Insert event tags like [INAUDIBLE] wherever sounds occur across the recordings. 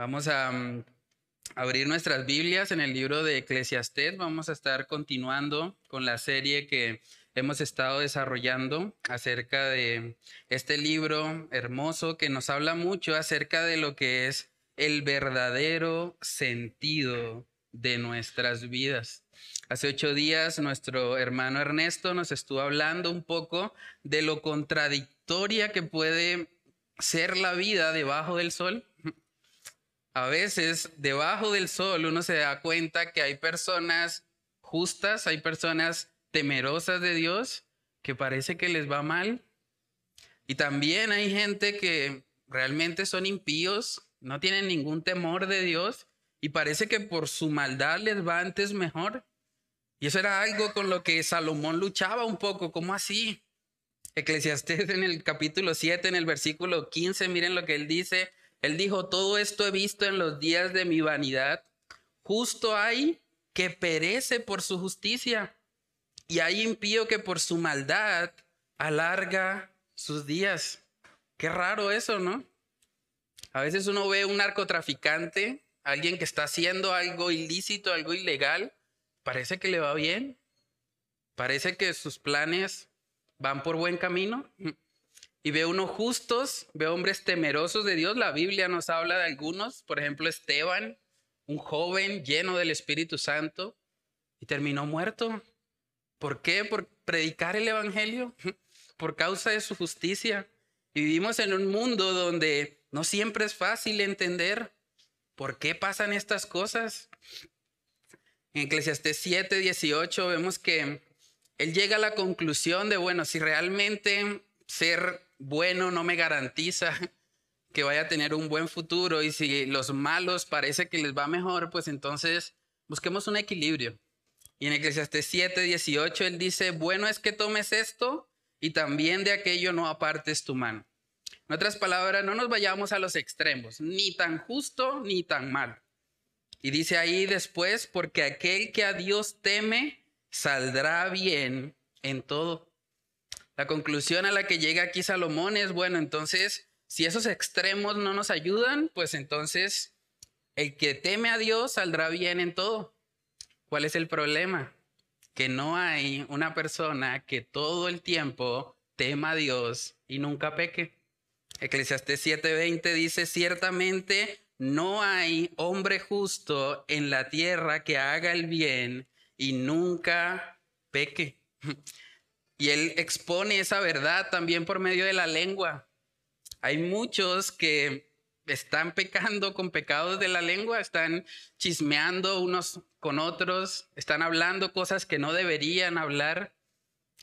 Vamos a mm, abrir nuestras Biblias en el libro de Eclesiastés. Vamos a estar continuando con la serie que hemos estado desarrollando acerca de este libro hermoso que nos habla mucho acerca de lo que es el verdadero sentido de nuestras vidas. Hace ocho días nuestro hermano Ernesto nos estuvo hablando un poco de lo contradictoria que puede ser la vida debajo del sol. A veces debajo del sol uno se da cuenta que hay personas justas, hay personas temerosas de Dios que parece que les va mal. Y también hay gente que realmente son impíos, no tienen ningún temor de Dios y parece que por su maldad les va antes mejor. Y eso era algo con lo que Salomón luchaba un poco, ¿cómo así? Eclesiastés en el capítulo 7, en el versículo 15, miren lo que él dice. Él dijo, todo esto he visto en los días de mi vanidad. Justo hay que perece por su justicia y hay impío que por su maldad alarga sus días. Qué raro eso, ¿no? A veces uno ve un narcotraficante, alguien que está haciendo algo ilícito, algo ilegal, parece que le va bien, parece que sus planes van por buen camino. Y ve unos justos, ve hombres temerosos de Dios. La Biblia nos habla de algunos, por ejemplo, Esteban, un joven lleno del Espíritu Santo, y terminó muerto. ¿Por qué? Por predicar el Evangelio, [LAUGHS] por causa de su justicia. Vivimos en un mundo donde no siempre es fácil entender por qué pasan estas cosas. En Eclesiastés 7, 18 vemos que él llega a la conclusión de, bueno, si realmente ser bueno no me garantiza [LAUGHS] que vaya a tener un buen futuro y si los malos parece que les va mejor, pues entonces busquemos un equilibrio. Y en Eclesiastés 7, 18 él dice, bueno es que tomes esto y también de aquello no apartes tu mano. En otras palabras, no nos vayamos a los extremos, ni tan justo ni tan malo. Y dice ahí después, porque aquel que a Dios teme saldrá bien en todo. La conclusión a la que llega aquí Salomón es, bueno, entonces, si esos extremos no nos ayudan, pues entonces el que teme a Dios saldrá bien en todo. ¿Cuál es el problema? Que no hay una persona que todo el tiempo tema a Dios y nunca peque. Eclesiastés 7:20 dice, ciertamente no hay hombre justo en la tierra que haga el bien y nunca peque. [LAUGHS] Y él expone esa verdad también por medio de la lengua. Hay muchos que están pecando con pecados de la lengua, están chismeando unos con otros, están hablando cosas que no deberían hablar.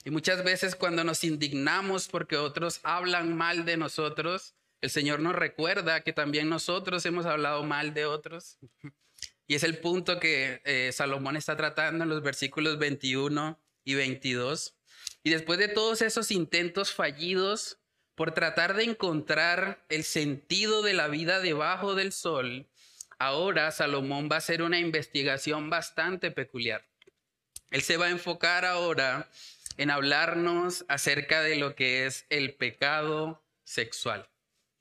Y muchas veces cuando nos indignamos porque otros hablan mal de nosotros, el Señor nos recuerda que también nosotros hemos hablado mal de otros. Y es el punto que eh, Salomón está tratando en los versículos 21 y 22. Y después de todos esos intentos fallidos por tratar de encontrar el sentido de la vida debajo del sol, ahora Salomón va a hacer una investigación bastante peculiar. Él se va a enfocar ahora en hablarnos acerca de lo que es el pecado sexual.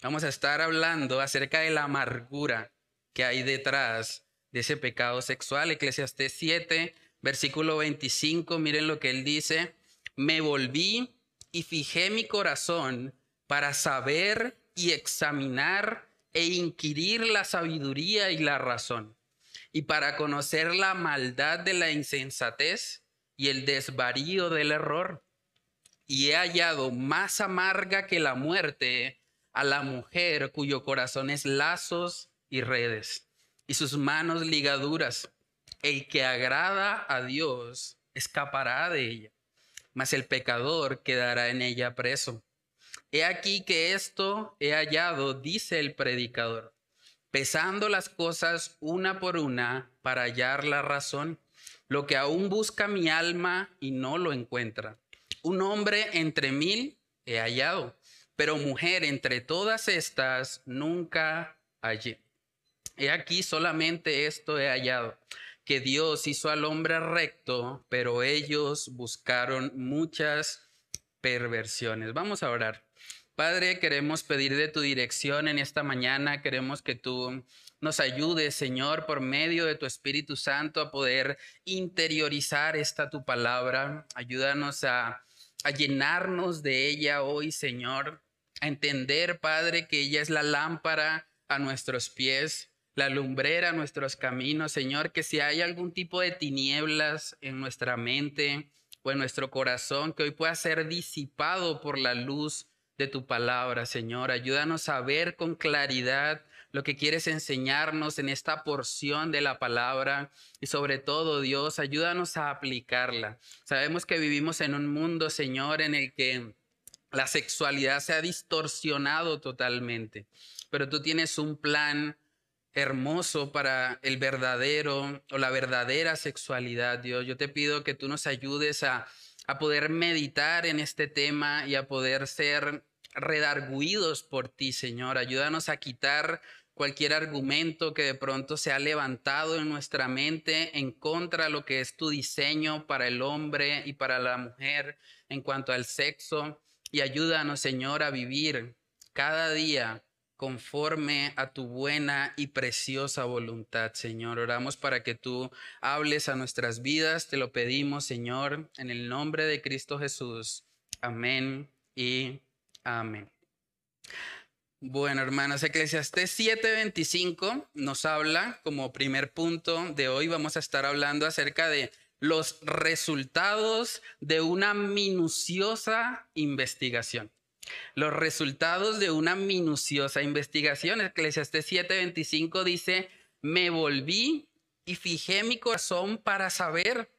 Vamos a estar hablando acerca de la amargura que hay detrás de ese pecado sexual. Eclesiastés 7, versículo 25, miren lo que él dice. Me volví y fijé mi corazón para saber y examinar e inquirir la sabiduría y la razón, y para conocer la maldad de la insensatez y el desvarío del error. Y he hallado más amarga que la muerte a la mujer cuyo corazón es lazos y redes, y sus manos ligaduras. El que agrada a Dios escapará de ella, mas el pecador quedará en ella preso. He aquí que esto he hallado, dice el predicador, pesando las cosas una por una para hallar la razón, lo que aún busca mi alma y no lo encuentra. Un hombre entre mil he hallado, pero mujer entre todas estas nunca hallé. He aquí solamente esto he hallado, que Dios hizo al hombre recto, pero ellos buscaron muchas perversiones. Vamos a orar. Padre, queremos pedir de tu dirección en esta mañana, queremos que tú nos ayudes, Señor, por medio de tu Espíritu Santo a poder interiorizar esta tu palabra. Ayúdanos a, a llenarnos de ella hoy, Señor, a entender, Padre, que ella es la lámpara a nuestros pies, la lumbrera nuestros caminos, Señor, que si hay algún tipo de tinieblas en nuestra mente o en nuestro corazón, que hoy pueda ser disipado por la luz de tu palabra, Señor. Ayúdanos a ver con claridad lo que quieres enseñarnos en esta porción de la palabra y sobre todo, Dios, ayúdanos a aplicarla. Sabemos que vivimos en un mundo, Señor, en el que la sexualidad se ha distorsionado totalmente, pero tú tienes un plan hermoso para el verdadero o la verdadera sexualidad, Dios. Yo te pido que tú nos ayudes a, a poder meditar en este tema y a poder ser redarguidos por ti, Señor. Ayúdanos a quitar cualquier argumento que de pronto se ha levantado en nuestra mente en contra de lo que es tu diseño para el hombre y para la mujer en cuanto al sexo. Y ayúdanos, Señor, a vivir cada día conforme a tu buena y preciosa voluntad, Señor. Oramos para que tú hables a nuestras vidas. Te lo pedimos, Señor, en el nombre de Cristo Jesús. Amén y amén. Bueno, hermanos, Eclesiastés 7:25 nos habla como primer punto de hoy. Vamos a estar hablando acerca de los resultados de una minuciosa investigación. Los resultados de una minuciosa investigación. Eclesiastés 7:25 dice, me volví y fijé mi corazón para saber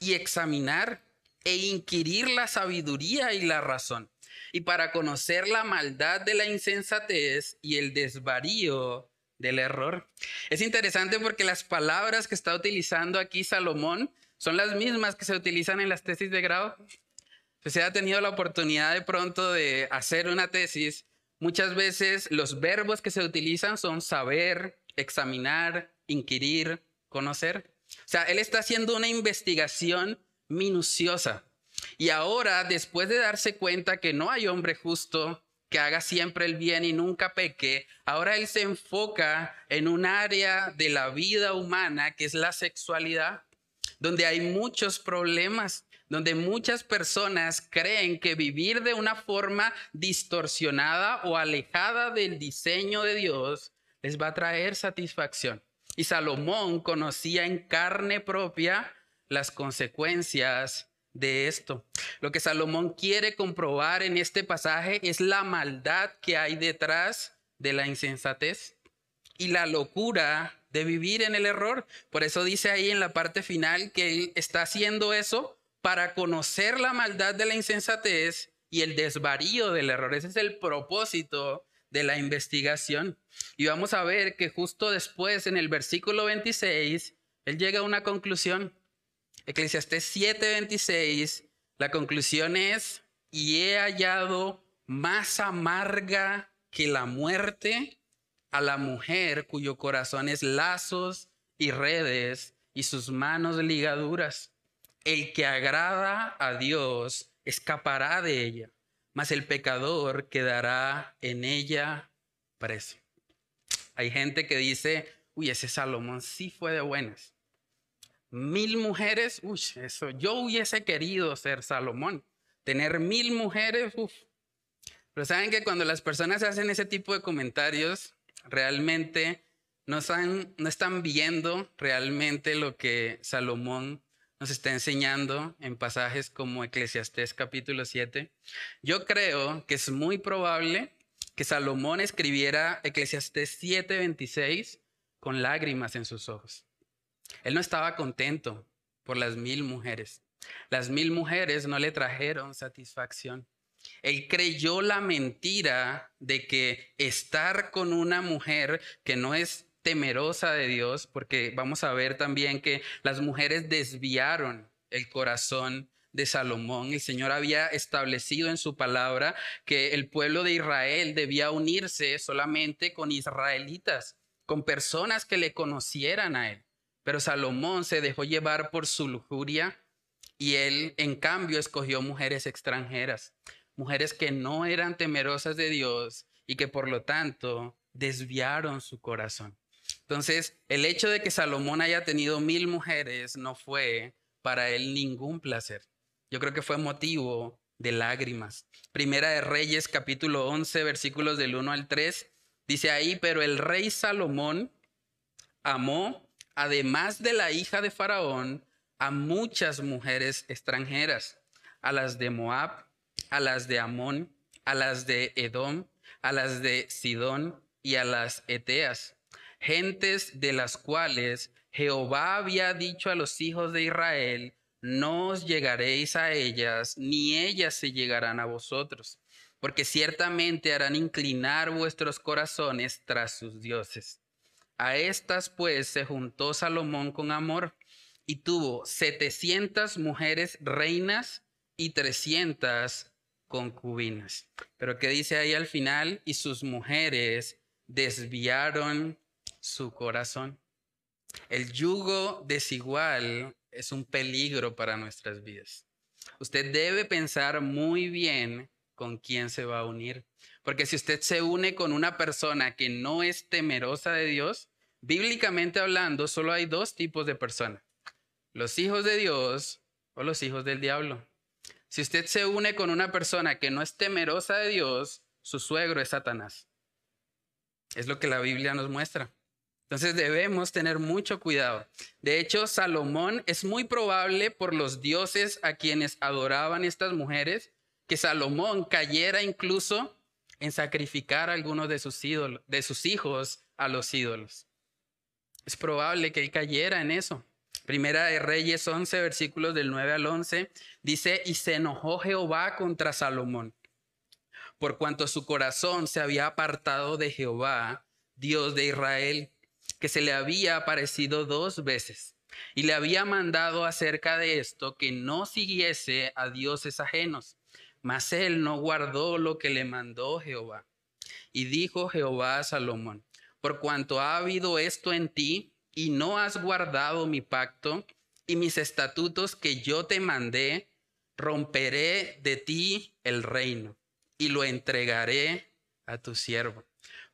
y examinar e inquirir la sabiduría y la razón, y para conocer la maldad de la insensatez y el desvarío del error. Es interesante porque las palabras que está utilizando aquí Salomón son las mismas que se utilizan en las tesis de grado. Si se ha tenido la oportunidad de pronto de hacer una tesis, muchas veces los verbos que se utilizan son saber, examinar, inquirir, conocer. O sea, él está haciendo una investigación minuciosa. Y ahora, después de darse cuenta que no hay hombre justo que haga siempre el bien y nunca peque, ahora él se enfoca en un área de la vida humana que es la sexualidad, donde hay muchos problemas, donde muchas personas creen que vivir de una forma distorsionada o alejada del diseño de Dios les va a traer satisfacción. Y Salomón conocía en carne propia las consecuencias de esto. Lo que Salomón quiere comprobar en este pasaje es la maldad que hay detrás de la insensatez y la locura de vivir en el error. Por eso dice ahí en la parte final que él está haciendo eso para conocer la maldad de la insensatez y el desvarío del error. Ese es el propósito de la investigación. Y vamos a ver que justo después, en el versículo 26, él llega a una conclusión. Eclesiastés 7:26, la conclusión es, y he hallado más amarga que la muerte a la mujer cuyo corazón es lazos y redes y sus manos ligaduras. El que agrada a Dios escapará de ella, mas el pecador quedará en ella preso. Hay gente que dice, uy, ese Salomón sí fue de buenas. Mil mujeres, uy, eso, yo hubiese querido ser Salomón. Tener mil mujeres, uff. Pero saben que cuando las personas hacen ese tipo de comentarios, realmente no están, no están viendo realmente lo que Salomón nos está enseñando en pasajes como Eclesiastés capítulo 7. Yo creo que es muy probable que Salomón escribiera Eclesiastés 7:26 con lágrimas en sus ojos. Él no estaba contento por las mil mujeres. Las mil mujeres no le trajeron satisfacción. Él creyó la mentira de que estar con una mujer que no es temerosa de Dios, porque vamos a ver también que las mujeres desviaron el corazón de Salomón. El Señor había establecido en su palabra que el pueblo de Israel debía unirse solamente con israelitas, con personas que le conocieran a él. Pero Salomón se dejó llevar por su lujuria y él en cambio escogió mujeres extranjeras mujeres que no eran temerosas de Dios y que por lo tanto desviaron su corazón. Entonces, el hecho de que Salomón haya tenido mil mujeres no fue para él ningún placer. Yo creo que fue motivo de lágrimas. Primera de Reyes, capítulo 11, versículos del 1 al 3, dice ahí, pero el rey Salomón amó, además de la hija de Faraón, a muchas mujeres extranjeras, a las de Moab, a las de Amón, a las de Edom, a las de Sidón y a las Eteas, gentes de las cuales Jehová había dicho a los hijos de Israel, no os llegaréis a ellas, ni ellas se llegarán a vosotros, porque ciertamente harán inclinar vuestros corazones tras sus dioses. A estas pues se juntó Salomón con amor y tuvo setecientas mujeres reinas y trescientas concubinas. Pero ¿qué dice ahí al final? Y sus mujeres desviaron su corazón. El yugo desigual es un peligro para nuestras vidas. Usted debe pensar muy bien con quién se va a unir. Porque si usted se une con una persona que no es temerosa de Dios, bíblicamente hablando, solo hay dos tipos de personas. Los hijos de Dios o los hijos del diablo. Si usted se une con una persona que no es temerosa de Dios, su suegro es Satanás. Es lo que la Biblia nos muestra. Entonces debemos tener mucho cuidado. De hecho, Salomón es muy probable por los dioses a quienes adoraban estas mujeres, que Salomón cayera incluso en sacrificar a algunos de sus ídolos, de sus hijos a los ídolos. Es probable que él cayera en eso. Primera de Reyes 11, versículos del 9 al 11, dice, y se enojó Jehová contra Salomón, por cuanto su corazón se había apartado de Jehová, Dios de Israel, que se le había aparecido dos veces y le había mandado acerca de esto que no siguiese a dioses ajenos. Mas él no guardó lo que le mandó Jehová. Y dijo Jehová a Salomón, por cuanto ha habido esto en ti y no has guardado mi pacto y mis estatutos que yo te mandé, romperé de ti el reino y lo entregaré a tu siervo.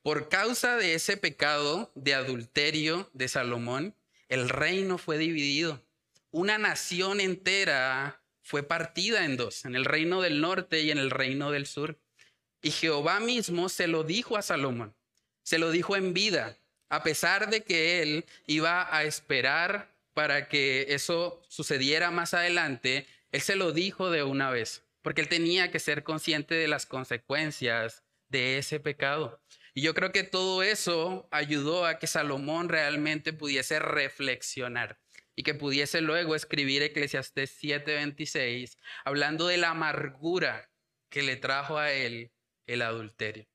Por causa de ese pecado de adulterio de Salomón, el reino fue dividido. Una nación entera fue partida en dos, en el reino del norte y en el reino del sur. Y Jehová mismo se lo dijo a Salomón, se lo dijo en vida, a pesar de que él iba a esperar para que eso sucediera más adelante, él se lo dijo de una vez, porque él tenía que ser consciente de las consecuencias de ese pecado. Y yo creo que todo eso ayudó a que Salomón realmente pudiese reflexionar y que pudiese luego escribir Eclesiastés 7:26, hablando de la amargura que le trajo a él el adulterio.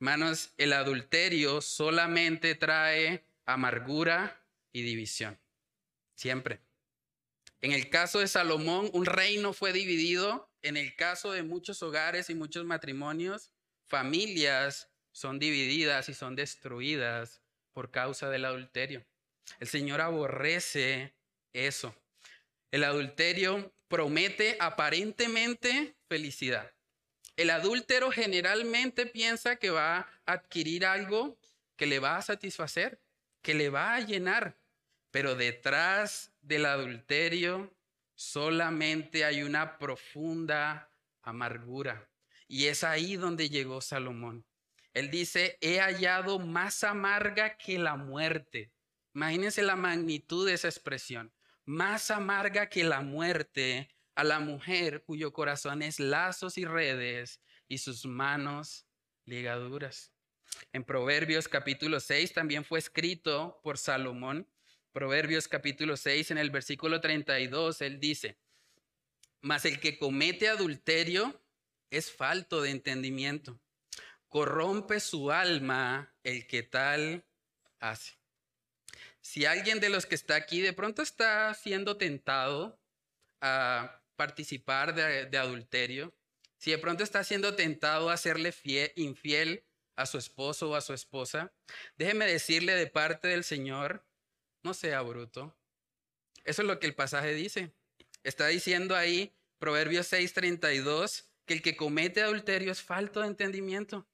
Hermanos, el adulterio solamente trae amargura y división. Siempre. En el caso de Salomón, un reino fue dividido. En el caso de muchos hogares y muchos matrimonios, familias son divididas y son destruidas por causa del adulterio. El Señor aborrece eso. El adulterio promete aparentemente felicidad. El adúltero generalmente piensa que va a adquirir algo que le va a satisfacer, que le va a llenar, pero detrás del adulterio solamente hay una profunda amargura. Y es ahí donde llegó Salomón. Él dice, he hallado más amarga que la muerte. Imagínense la magnitud de esa expresión. Más amarga que la muerte a la mujer cuyo corazón es lazos y redes y sus manos ligaduras. En Proverbios capítulo 6 también fue escrito por Salomón. Proverbios capítulo 6 en el versículo 32, él dice, mas el que comete adulterio es falto de entendimiento corrompe su alma el que tal hace. Si alguien de los que está aquí de pronto está siendo tentado a participar de, adulterio, si de pronto está siendo tentado a hacerle infiel a su esposo o a su esposa, déjeme decirle de parte del Señor, no sea bruto. Eso es lo que el pasaje dice. Está diciendo ahí, Proverbios 6:32, que el que comete adulterio es falto de entendimiento.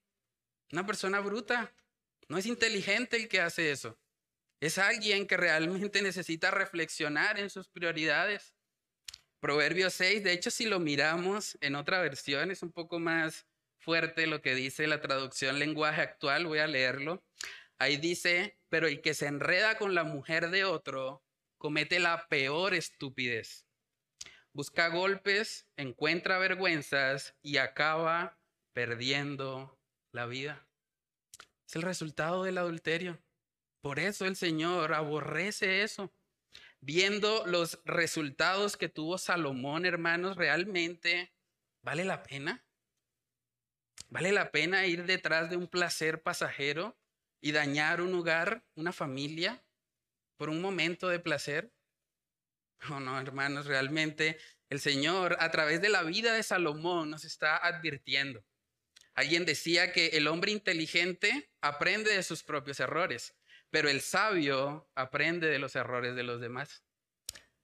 Una persona bruta. No es inteligente el que hace eso. Es alguien que realmente necesita reflexionar en sus prioridades. Proverbio 6, de hecho, si lo miramos en otra versión, es un poco más fuerte lo que dice la traducción lenguaje actual, voy a leerlo. Ahí dice, pero el que se enreda con la mujer de otro comete la peor estupidez. Busca golpes, encuentra vergüenzas y acaba perdiendo la vida. Es el resultado del adulterio. Por eso el Señor aborrece eso. Viendo los resultados que tuvo Salomón, hermanos, realmente vale la pena. ¿Vale la pena ir detrás de un placer pasajero y dañar un hogar, una familia, por un momento de placer? No, no, hermanos, realmente el Señor a través de la vida de Salomón nos está advirtiendo. Alguien decía que el hombre inteligente aprende de sus propios errores, pero el sabio aprende de los errores de los demás.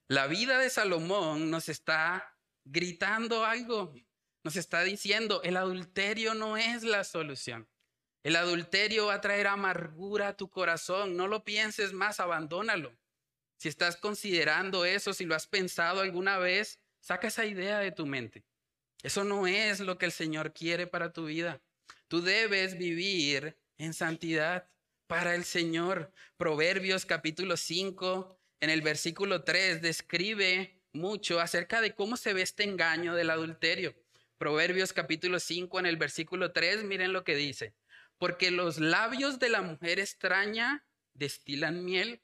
La vida de Salomón nos está gritando algo, nos está diciendo, el adulterio no es la solución. El adulterio va a traer amargura a tu corazón, no lo pienses más, abandónalo. Si estás considerando eso, si lo has pensado alguna vez, saca esa idea de tu mente. Eso no es lo que el Señor quiere para tu vida. Tú debes vivir en santidad para el Señor. Proverbios capítulo 5, en el versículo 3, describe mucho acerca de cómo se ve este engaño del adulterio. Proverbios capítulo 5, en el versículo 3, miren lo que dice. Porque los labios de la mujer extraña destilan miel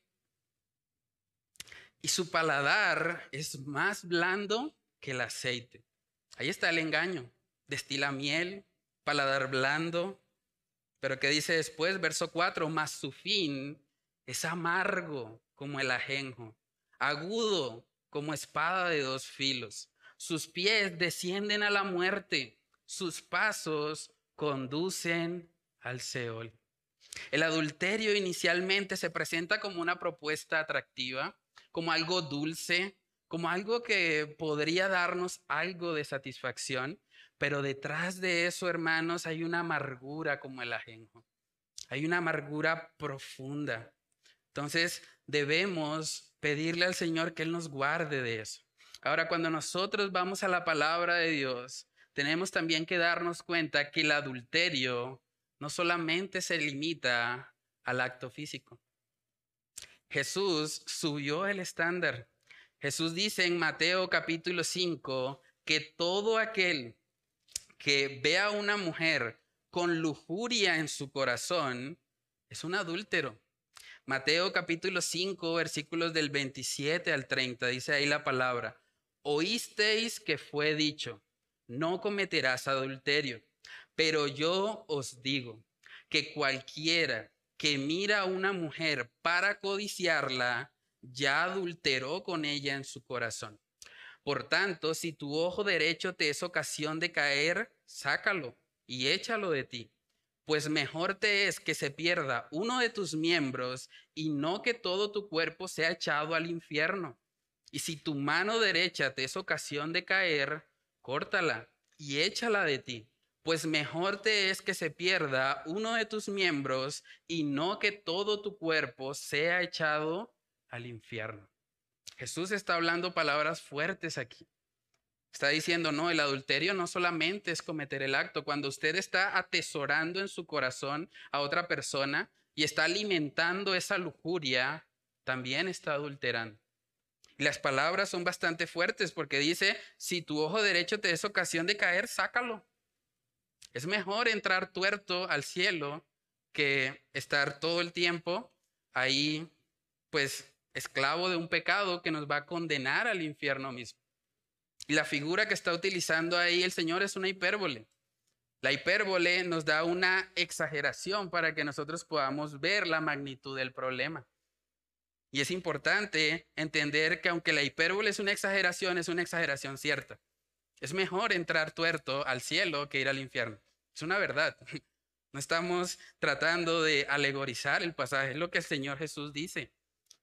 y su paladar es más blando que el aceite. Ahí está el engaño. Destila miel, paladar blando. Pero ¿qué dice después? Verso 4, más su fin es amargo como el ajenjo, agudo como espada de dos filos. Sus pies descienden a la muerte, sus pasos conducen al Seol. El adulterio inicialmente se presenta como una propuesta atractiva, como algo dulce, como algo que podría darnos algo de satisfacción, pero detrás de eso, hermanos, hay una amargura como el ajenjo. Hay una amargura profunda. Entonces, debemos pedirle al Señor que Él nos guarde de eso. Ahora, cuando nosotros vamos a la palabra de Dios, tenemos también que darnos cuenta que el adulterio no solamente se limita al acto físico. Jesús subió el estándar. Jesús dice en Mateo capítulo 5 que todo aquel que vea a una mujer con lujuria en su corazón es un adúltero. Mateo capítulo 5 versículos del 27 al 30 dice ahí la palabra, oísteis que fue dicho, no cometerás adulterio, pero yo os digo que cualquiera que mira a una mujer para codiciarla, ya adulteró con ella en su corazón. Por tanto, si tu ojo derecho te es ocasión de caer, sácalo y échalo de ti, pues mejor te es que se pierda uno de tus miembros y no que todo tu cuerpo sea echado al infierno. Y si tu mano derecha te es ocasión de caer, córtala y échala de ti pues mejor te es que se pierda uno de tus miembros y no que todo tu cuerpo sea echado al infierno. Jesús está hablando palabras fuertes aquí. Está diciendo, no, el adulterio no solamente es cometer el acto. Cuando usted está atesorando en su corazón a otra persona y está alimentando esa lujuria, también está adulterando. Las palabras son bastante fuertes porque dice, si tu ojo derecho te es ocasión de caer, sácalo es mejor entrar tuerto al cielo que estar todo el tiempo ahí, pues, esclavo de un pecado que nos va a condenar al infierno mismo. Y la figura que está utilizando ahí el Señor es una hipérbole. La hipérbole nos da una exageración para que nosotros podamos ver la magnitud del problema. Y es importante entender que aunque la hipérbole es una exageración, es una exageración cierta. Es mejor entrar tuerto al cielo que ir al infierno. Es una verdad. [LAUGHS] No estamos tratando de alegorizar el pasaje, es lo que el Señor Jesús dice.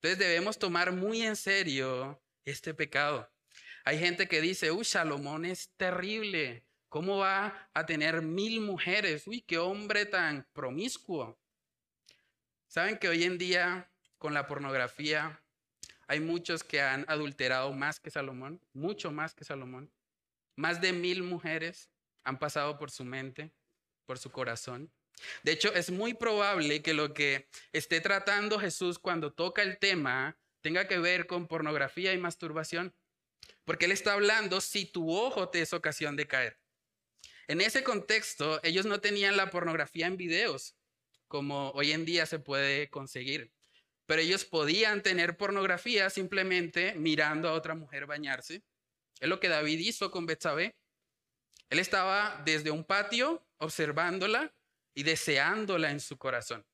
Entonces debemos tomar muy en serio este pecado. Hay gente que dice, uy, Salomón es terrible, ¿Cómo va a tener mil mujeres? Uy, qué hombre tan promiscuo. ¿Saben que hoy en día con la pornografía hay muchos que han adulterado más que Salomón? Mucho más que Salomón. Más de mil mujeres han pasado por su mente, por su corazón. De hecho, es muy probable que lo que esté tratando Jesús cuando toca el tema tenga que ver con pornografía y masturbación. Porque Él está hablando si tu ojo te es ocasión de caer. En ese contexto, ellos no tenían la pornografía en videos, como hoy en día se puede conseguir. Pero ellos podían tener pornografía simplemente mirando a otra mujer bañarse. Es lo que David hizo con Betsabé. Él estaba desde un patio observándola y deseándola en su corazón,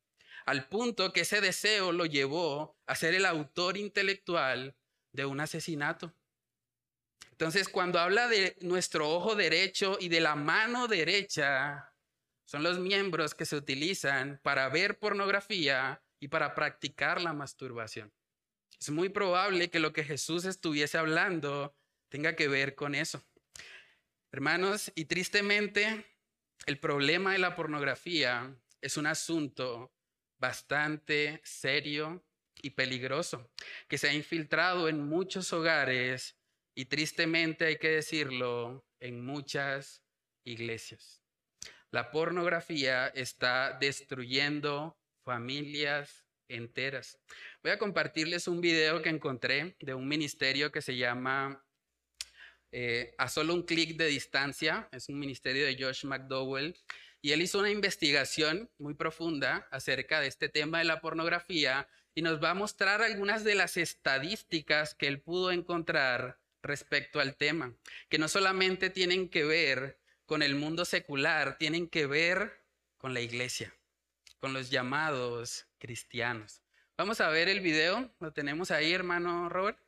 al punto que ese deseo lo llevó a ser el autor intelectual de un asesinato. Entonces, cuando habla de nuestro ojo derecho y de la mano derecha, son los miembros que se utilizan para ver pornografía y para practicar la masturbación. Es muy probable que lo que Jesús estuviese hablando tenga que ver con eso. Hermanos, y tristemente, el problema de la pornografía es un asunto bastante serio y peligroso, que se ha infiltrado en muchos hogares y tristemente hay que decirlo, en muchas iglesias. La pornografía está destruyendo familias enteras. Voy a compartirles un video que encontré de un ministerio que se llama eh, a solo un clic de distancia. Es un ministerio de Josh McDowell. Y él hizo una investigación muy profunda acerca de este tema de la pornografía y nos va a mostrar algunas de las estadísticas que él pudo encontrar respecto al tema, que no solamente tienen que ver con el mundo secular, tienen que ver con la iglesia, con los llamados cristianos. Vamos a ver el video, lo tenemos ahí, hermano Robert.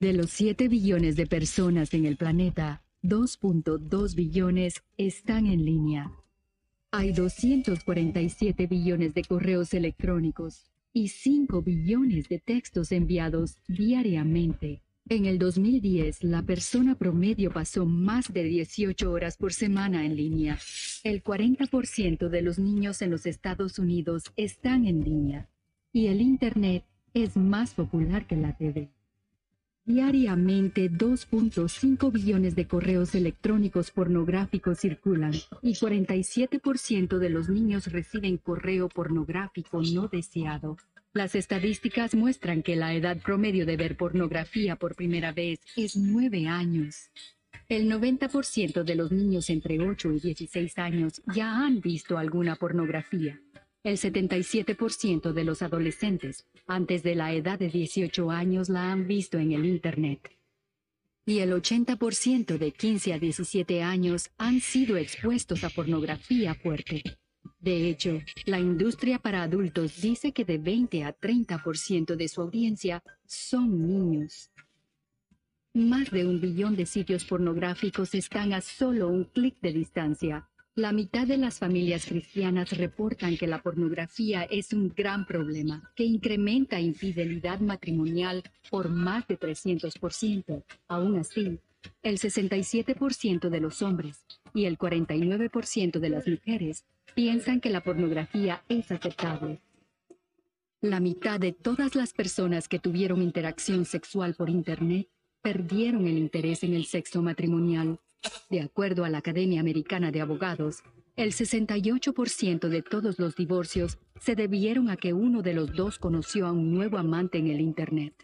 De los 7 billones de personas en el planeta, 2.2 billones están en línea. Hay 247 billones de correos electrónicos y 5 billones de textos enviados diariamente. En el 2010, la persona promedio pasó más de 18 horas por semana en línea. El 40% de los niños en los Estados Unidos están en línea. Y el Internet es más popular que la TV. Diariamente 2.5 billones de correos electrónicos pornográficos circulan y 47% de los niños reciben correo pornográfico no deseado. Las estadísticas muestran que la edad promedio de ver pornografía por primera vez es 9 años. El 90% de los niños entre 8 y 16 años ya han visto alguna pornografía. El 77% de los adolescentes antes de la edad de 18 años la han visto en el Internet. Y el 80% de 15 a 17 años han sido expuestos a pornografía fuerte. De hecho, la industria para adultos dice que de 20 a 30% de su audiencia son niños. Más de un billón de sitios pornográficos están a solo un clic de distancia la mitad de las familias cristianas reportan que la pornografía es un gran problema, que incrementa infidelidad matrimonial por más de 300%. Aún así, el 67% de los hombres y el 49% de las mujeres piensan que la pornografía es aceptable. La mitad de todas las personas que tuvieron interacción sexual por Internet perdieron el interés en el sexo matrimonial de acuerdo a la Academia Americana de Abogados, el 68% de todos los divorcios se debieron a que uno de los dos conoció a un nuevo amante en el Internet.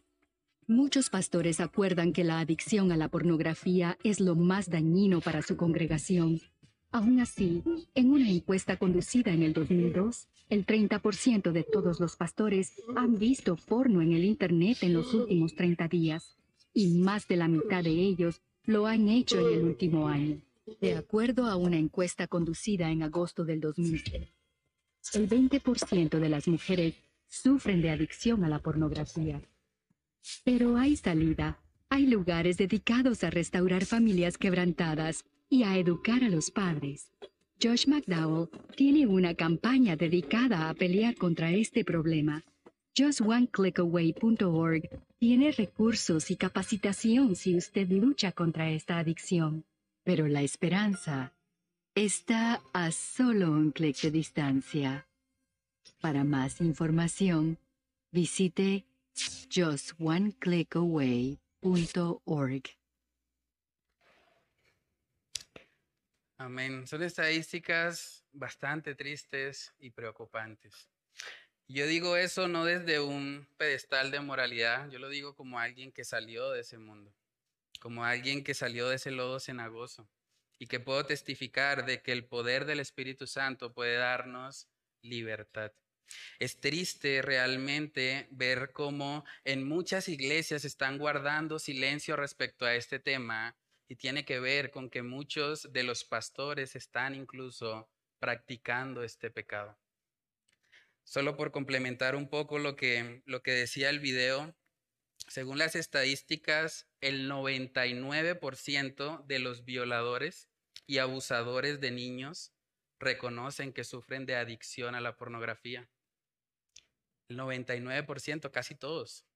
Muchos pastores acuerdan que la adicción a la pornografía es lo más dañino para su congregación. Aún así, en una encuesta conducida en el 2002, el 30% de todos los pastores han visto porno en el Internet en los últimos 30 días, y más de la mitad de ellos lo han hecho en el último año, de acuerdo a una encuesta conducida en agosto del 2000. El 20% de las mujeres sufren de adicción a la pornografía. Pero hay salida. Hay lugares dedicados a restaurar familias quebrantadas y a educar a los padres. Josh McDowell tiene una campaña dedicada a pelear contra este problema. JustOneClickAway.org tiene recursos y capacitación si usted lucha contra esta adicción, pero la esperanza está a solo un clic de distancia. Para más información, visite justoneclickaway.org. Amén. Son estadísticas bastante tristes y preocupantes. Yo digo eso no desde un pedestal de moralidad, yo lo digo como alguien que salió de ese mundo, como alguien que salió de ese lodo cenagoso y que puedo testificar de que el poder del Espíritu Santo puede darnos libertad. Es triste realmente ver cómo en muchas iglesias están guardando silencio respecto a este tema y tiene que ver con que muchos de los pastores están incluso practicando este pecado. Solo por complementar un poco lo que, lo que decía el video, según las estadísticas, el 99% de los violadores y abusadores de niños reconocen que sufren de adicción a la pornografía. El 99%, casi todos.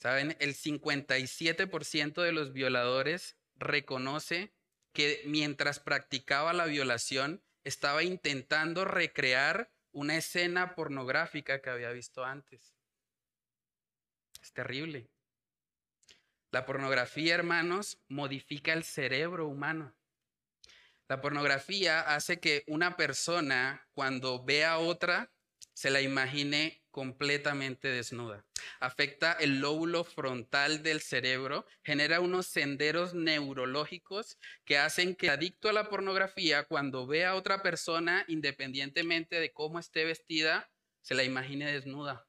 ¿Saben? El 57% de los violadores reconoce que mientras practicaba la violación estaba intentando recrear una escena pornográfica que había visto antes. Es terrible. La pornografía, hermanos, modifica el cerebro humano. La pornografía hace que una persona, cuando vea a otra, se la imagine completamente desnuda. Afecta el lóbulo frontal del cerebro, genera unos senderos neurológicos que hacen que adicto a la pornografía, cuando vea a otra persona, independientemente de cómo esté vestida, se la imagine desnuda.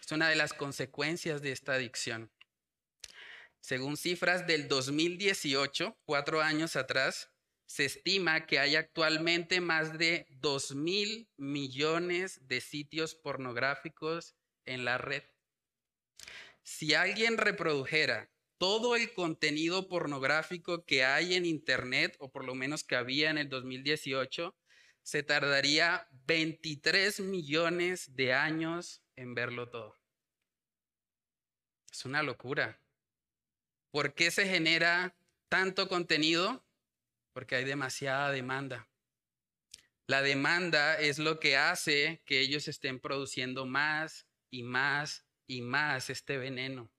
Es una de las consecuencias de esta adicción. Según cifras del 2018, cuatro años atrás, se estima que hay actualmente más de 2 mil millones de sitios pornográficos en la red. Si alguien reprodujera todo el contenido pornográfico que hay en Internet, o por lo menos que había en el 2018, se tardaría 23 millones de años en verlo todo. Es una locura. ¿Por qué se genera tanto contenido? Porque hay demasiada demanda. La demanda es lo que hace que ellos estén produciendo más y más y más este veneno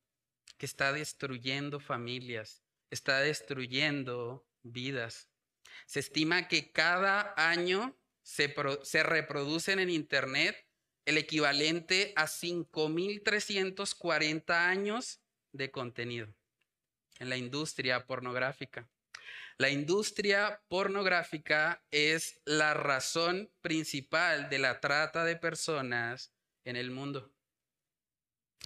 que está destruyendo familias, está destruyendo vidas. Se estima que cada año se, reproducen en Internet el equivalente a 5.340 años de contenido en la industria pornográfica. La industria pornográfica es la razón principal de la trata de personas en el mundo.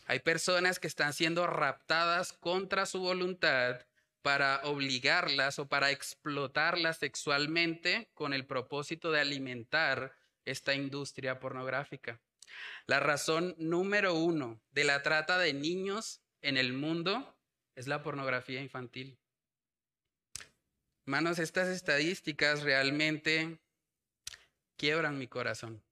Hay personas que están siendo raptadas contra su voluntad para obligarlas o para explotarlas sexualmente con el propósito de alimentar esta industria pornográfica. La razón número uno de la trata de niños en el mundo es la pornografía infantil. Hermanos, estas estadísticas realmente quiebran mi corazón.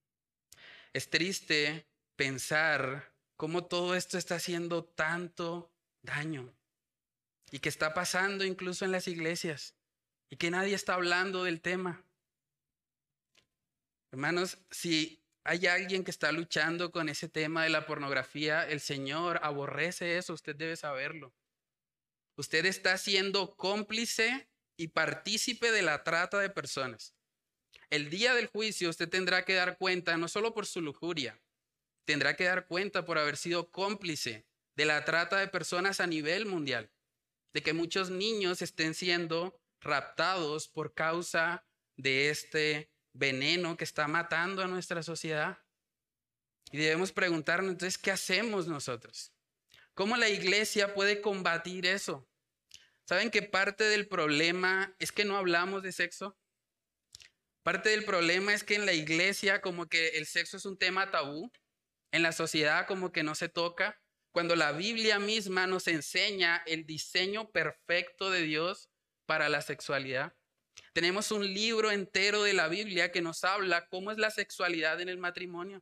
Es triste pensar cómo todo esto está haciendo tanto daño y que está pasando incluso en las iglesias y que nadie está hablando del tema. Hermanos, si hay alguien que está luchando con ese tema de la pornografía, el Señor aborrece eso, usted debe saberlo. Usted está siendo cómplice y partícipe de la trata de personas. El día del juicio usted tendrá que dar cuenta no solo por su lujuria, tendrá que dar cuenta por haber sido cómplice de la trata de personas a nivel mundial, de que muchos niños estén siendo raptados por causa de este veneno que está matando a nuestra sociedad. Y debemos preguntarnos entonces, ¿qué hacemos nosotros? ¿Cómo la iglesia puede combatir eso? ¿Saben que parte del problema es que no hablamos de sexo? Parte del problema es que en la iglesia como que el sexo es un tema tabú, en la sociedad como que no se toca, cuando la Biblia misma nos enseña el diseño perfecto de Dios para la sexualidad. Tenemos un libro entero de la Biblia que nos habla cómo es la sexualidad en el matrimonio.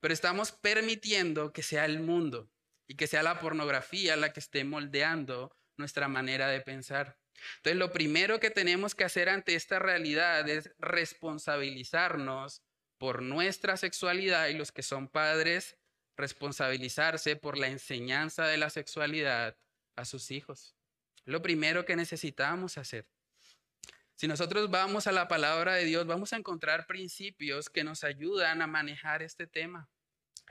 pero estamos permitiendo que sea el mundo y que sea la pornografía la que esté moldeando nuestra manera de pensar. Entonces, lo primero que tenemos que hacer ante esta realidad es responsabilizarnos por nuestra sexualidad y los que son padres, responsabilizarse por la enseñanza de la sexualidad a sus hijos. Lo primero que necesitamos hacer. Si nosotros vamos a la palabra de Dios, vamos a encontrar principios que nos ayudan a manejar este tema.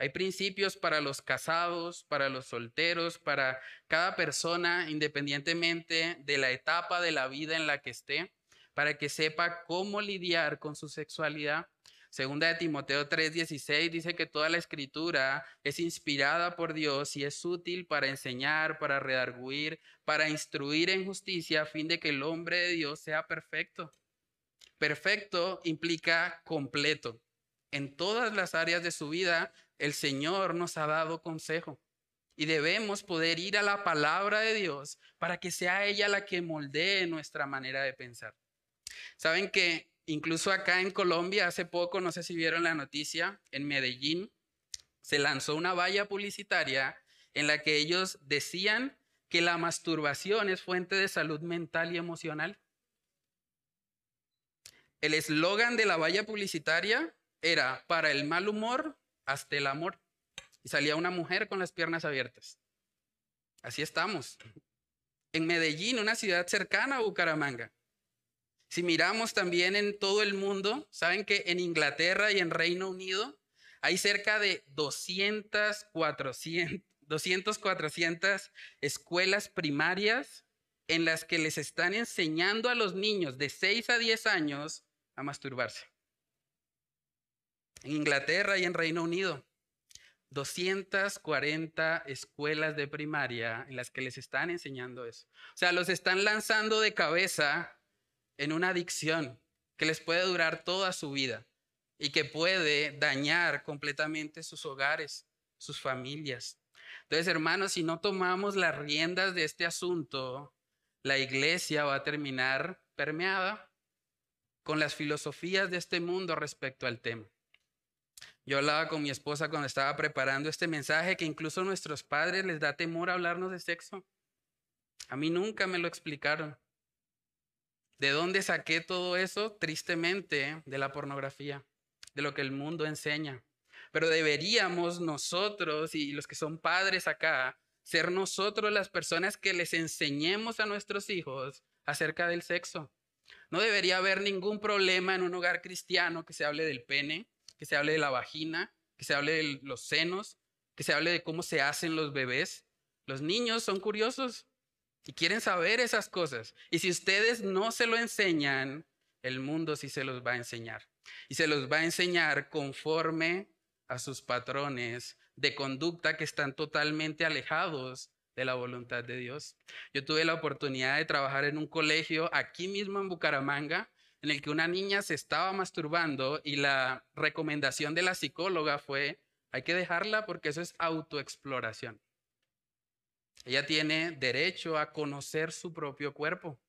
Hay principios para los casados, para los solteros, para cada persona, independientemente de la etapa de la vida en la que esté, para que sepa cómo lidiar con su sexualidad. Segunda de Timoteo 3:16 dice que toda la escritura es inspirada por Dios y es útil para enseñar, para redarguir, para instruir en justicia a fin de que el hombre de Dios sea perfecto. Perfecto implica completo. En todas las áreas de su vida el Señor nos ha dado consejo y debemos poder ir a la palabra de Dios para que sea ella la que moldee nuestra manera de pensar. Saben que incluso acá en Colombia, hace poco, no sé si vieron la noticia, en Medellín, se lanzó una valla publicitaria en la que ellos decían que la masturbación es fuente de salud mental y emocional. El eslogan de la valla publicitaria era para el mal humor, hasta el amor. Y salía una mujer con las piernas abiertas. Así estamos. En Medellín, una ciudad cercana a Bucaramanga. Si miramos también en todo el mundo, saben que en Inglaterra y en Reino Unido hay cerca de 200, 400, 200, 400 escuelas primarias en las que les están enseñando a los niños de 6 a 10 años a masturbarse en Inglaterra y en Reino Unido. 240 escuelas de primaria en las que les están enseñando eso. O sea, los están lanzando de cabeza en una adicción que les puede durar toda su vida y que puede dañar completamente sus hogares, sus familias. Entonces, hermanos, si no tomamos las riendas de este asunto, la iglesia va a terminar permeada con las filosofías de este mundo respecto al tema. Yo hablaba con mi esposa cuando estaba preparando este mensaje que incluso a nuestros padres les da temor hablarnos de sexo. A mí nunca me lo explicaron. ¿De dónde saqué todo eso? Tristemente, de la pornografía, de lo que el mundo enseña. Pero deberíamos nosotros y los que son padres acá, ser nosotros las personas que les enseñemos a nuestros hijos acerca del sexo. No debería haber ningún problema en un hogar cristiano que se hable del pene, que se hable de la vagina, que se hable de los senos, que se hable de cómo se hacen los bebés. Los niños son curiosos y quieren saber esas cosas. Y si ustedes no se lo enseñan, el mundo sí se los va a enseñar. Y se los va a enseñar conforme a sus patrones de conducta que están totalmente alejados de la voluntad de Dios. Yo tuve la oportunidad de trabajar en un colegio aquí mismo en Bucaramanga en el que una niña se estaba masturbando y la recomendación de la psicóloga fue, hay que dejarla porque eso es autoexploración. Ella tiene derecho a conocer su propio cuerpo.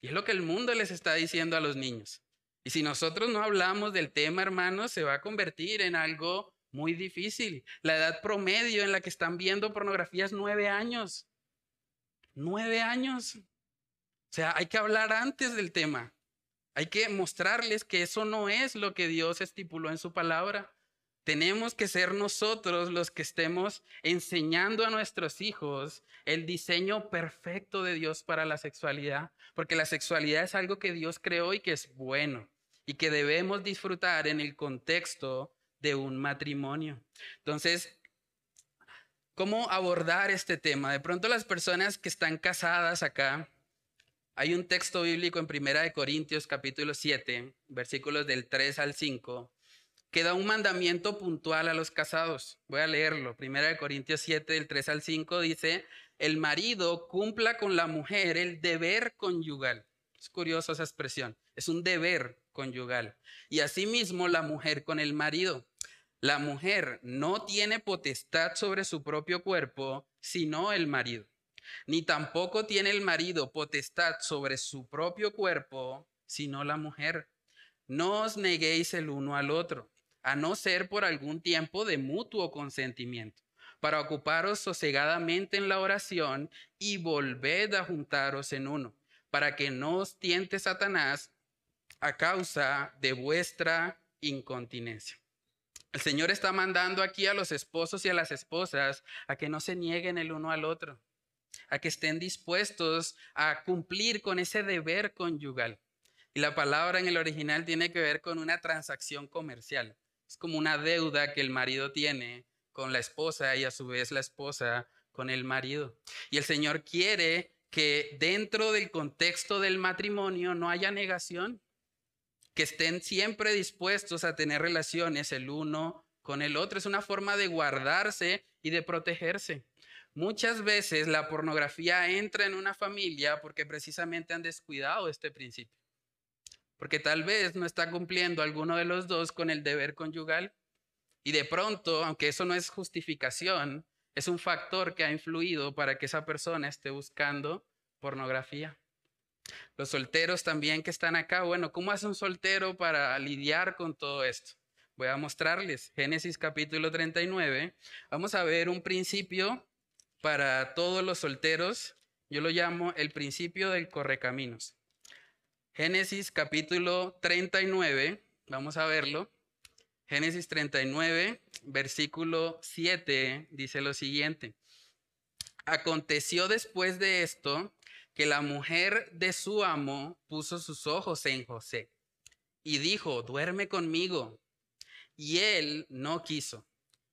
Y es lo que el mundo les está diciendo a los niños. Y si nosotros no hablamos del tema, hermanos, se va a convertir en algo muy difícil. La edad promedio en la que están viendo pornografía es nueve años. Nueve años. O sea, hay que hablar antes del tema. Hay que mostrarles que eso no es lo que Dios estipuló en su palabra. Tenemos que ser nosotros los que estemos enseñando a nuestros hijos el diseño perfecto de Dios para la sexualidad, porque la sexualidad es algo que Dios creó y que es bueno y que debemos disfrutar en el contexto de un matrimonio. Entonces, ¿cómo abordar este tema? De pronto las personas que están casadas acá, hay un texto bíblico en Primera de Corintios capítulo 7, versículos del 3 al 5, que da un mandamiento puntual a los casados. Voy a leerlo. Primera de Corintios 7 del 3 al 5 dice, "El marido cumpla con la mujer el deber conyugal." Es curioso esa expresión. Es un deber conyugal. Y asimismo la mujer con el marido. La mujer no tiene potestad sobre su propio cuerpo, sino el marido ni tampoco tiene el marido potestad sobre su propio cuerpo, sino la mujer. No os neguéis el uno al otro, a no ser por algún tiempo de mutuo consentimiento, para ocuparos sosegadamente en la oración y volved a juntaros en uno, para que no os tiente Satanás a causa de vuestra incontinencia. El Señor está mandando aquí a los esposos y a las esposas a que no se nieguen el uno al otro, a que estén dispuestos a cumplir con ese deber conyugal. Y la palabra en el original tiene que ver con una transacción comercial. Es como una deuda que el marido tiene con la esposa y a su vez la esposa con el marido. Y el Señor quiere que dentro del contexto del matrimonio no haya negación, que estén siempre dispuestos a tener relaciones el uno con el otro. Es una forma de guardarse y de protegerse. Muchas veces la pornografía entra en una familia porque precisamente han descuidado este principio porque tal vez no está cumpliendo alguno de los dos con el deber conyugal. Y de pronto, aunque eso no es justificación, es un factor que ha influido para que esa persona esté buscando pornografía. Los solteros también que están acá, bueno, ¿cómo hace un soltero para lidiar con todo esto? Voy a mostrarles Génesis capítulo 39. Vamos a ver un principio para todos los solteros. Yo lo llamo el principio del correcaminos. Génesis capítulo 39, vamos a verlo. Génesis 39, versículo 7, dice lo siguiente. Aconteció después de esto que la mujer de su amo puso sus ojos en José y dijo, duerme conmigo. Y él no quiso.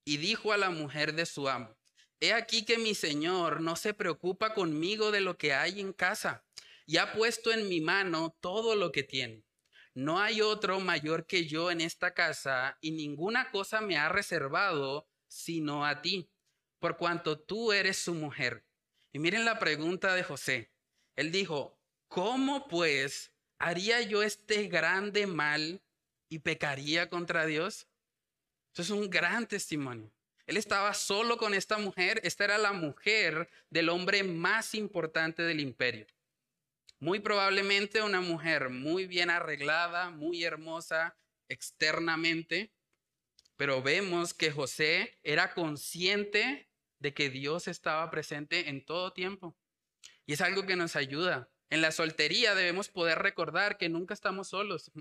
Y dijo a la mujer de su amo, he aquí que mi señor no se preocupa conmigo de lo que hay en casa y ha puesto en mi mano todo lo que tiene. No hay otro mayor que yo en esta casa y ninguna cosa me ha reservado sino a ti, por cuanto tú eres su mujer. Y miren la pregunta de José. Él dijo, ¿cómo pues haría yo este grande mal y pecaría contra Dios? Eso es un gran testimonio. Él estaba solo con esta mujer. Esta era la mujer del hombre más importante del imperio. Muy probablemente una mujer muy bien arreglada, muy hermosa externamente, pero vemos que José era consciente de que Dios estaba presente en todo tiempo. Y es algo que nos ayuda. En la soltería debemos poder recordar que nunca estamos solos.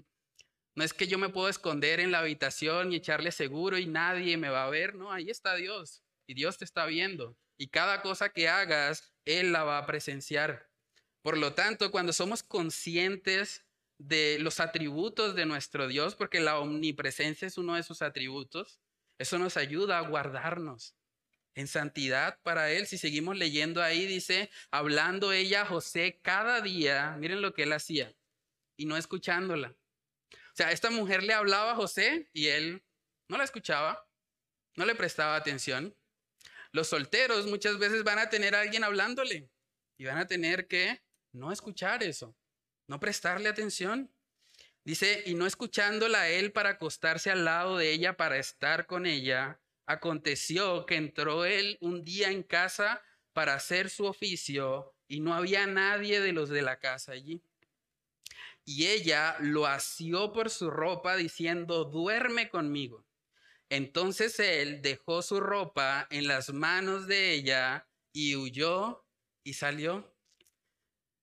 No es que yo me puedo esconder en la habitación y echarle seguro y nadie me va a ver. No, ahí está Dios y Dios te está viendo. Y cada cosa que hagas, Él la va a presenciar. Por lo tanto, cuando somos conscientes de los atributos de nuestro Dios, porque la omnipresencia es uno de sus atributos, eso nos ayuda a guardarnos en santidad para Él. Si seguimos leyendo ahí, dice, hablando ella a José cada día, miren lo que él hacía, y no escuchándola. Sea, esta mujer le hablaba a José y él no la escuchaba, no le prestaba atención. Los solteros muchas veces van a tener a alguien hablándole y van a tener que no escuchar eso, no prestarle atención. Dice, y no escuchándola a él para acostarse al lado de ella, para estar con ella, aconteció que entró él un día en casa para hacer su oficio y no había nadie de los de la casa allí. Y ella lo asió por su ropa diciendo, duerme conmigo. Entonces él dejó su ropa en las manos de ella y huyó y salió.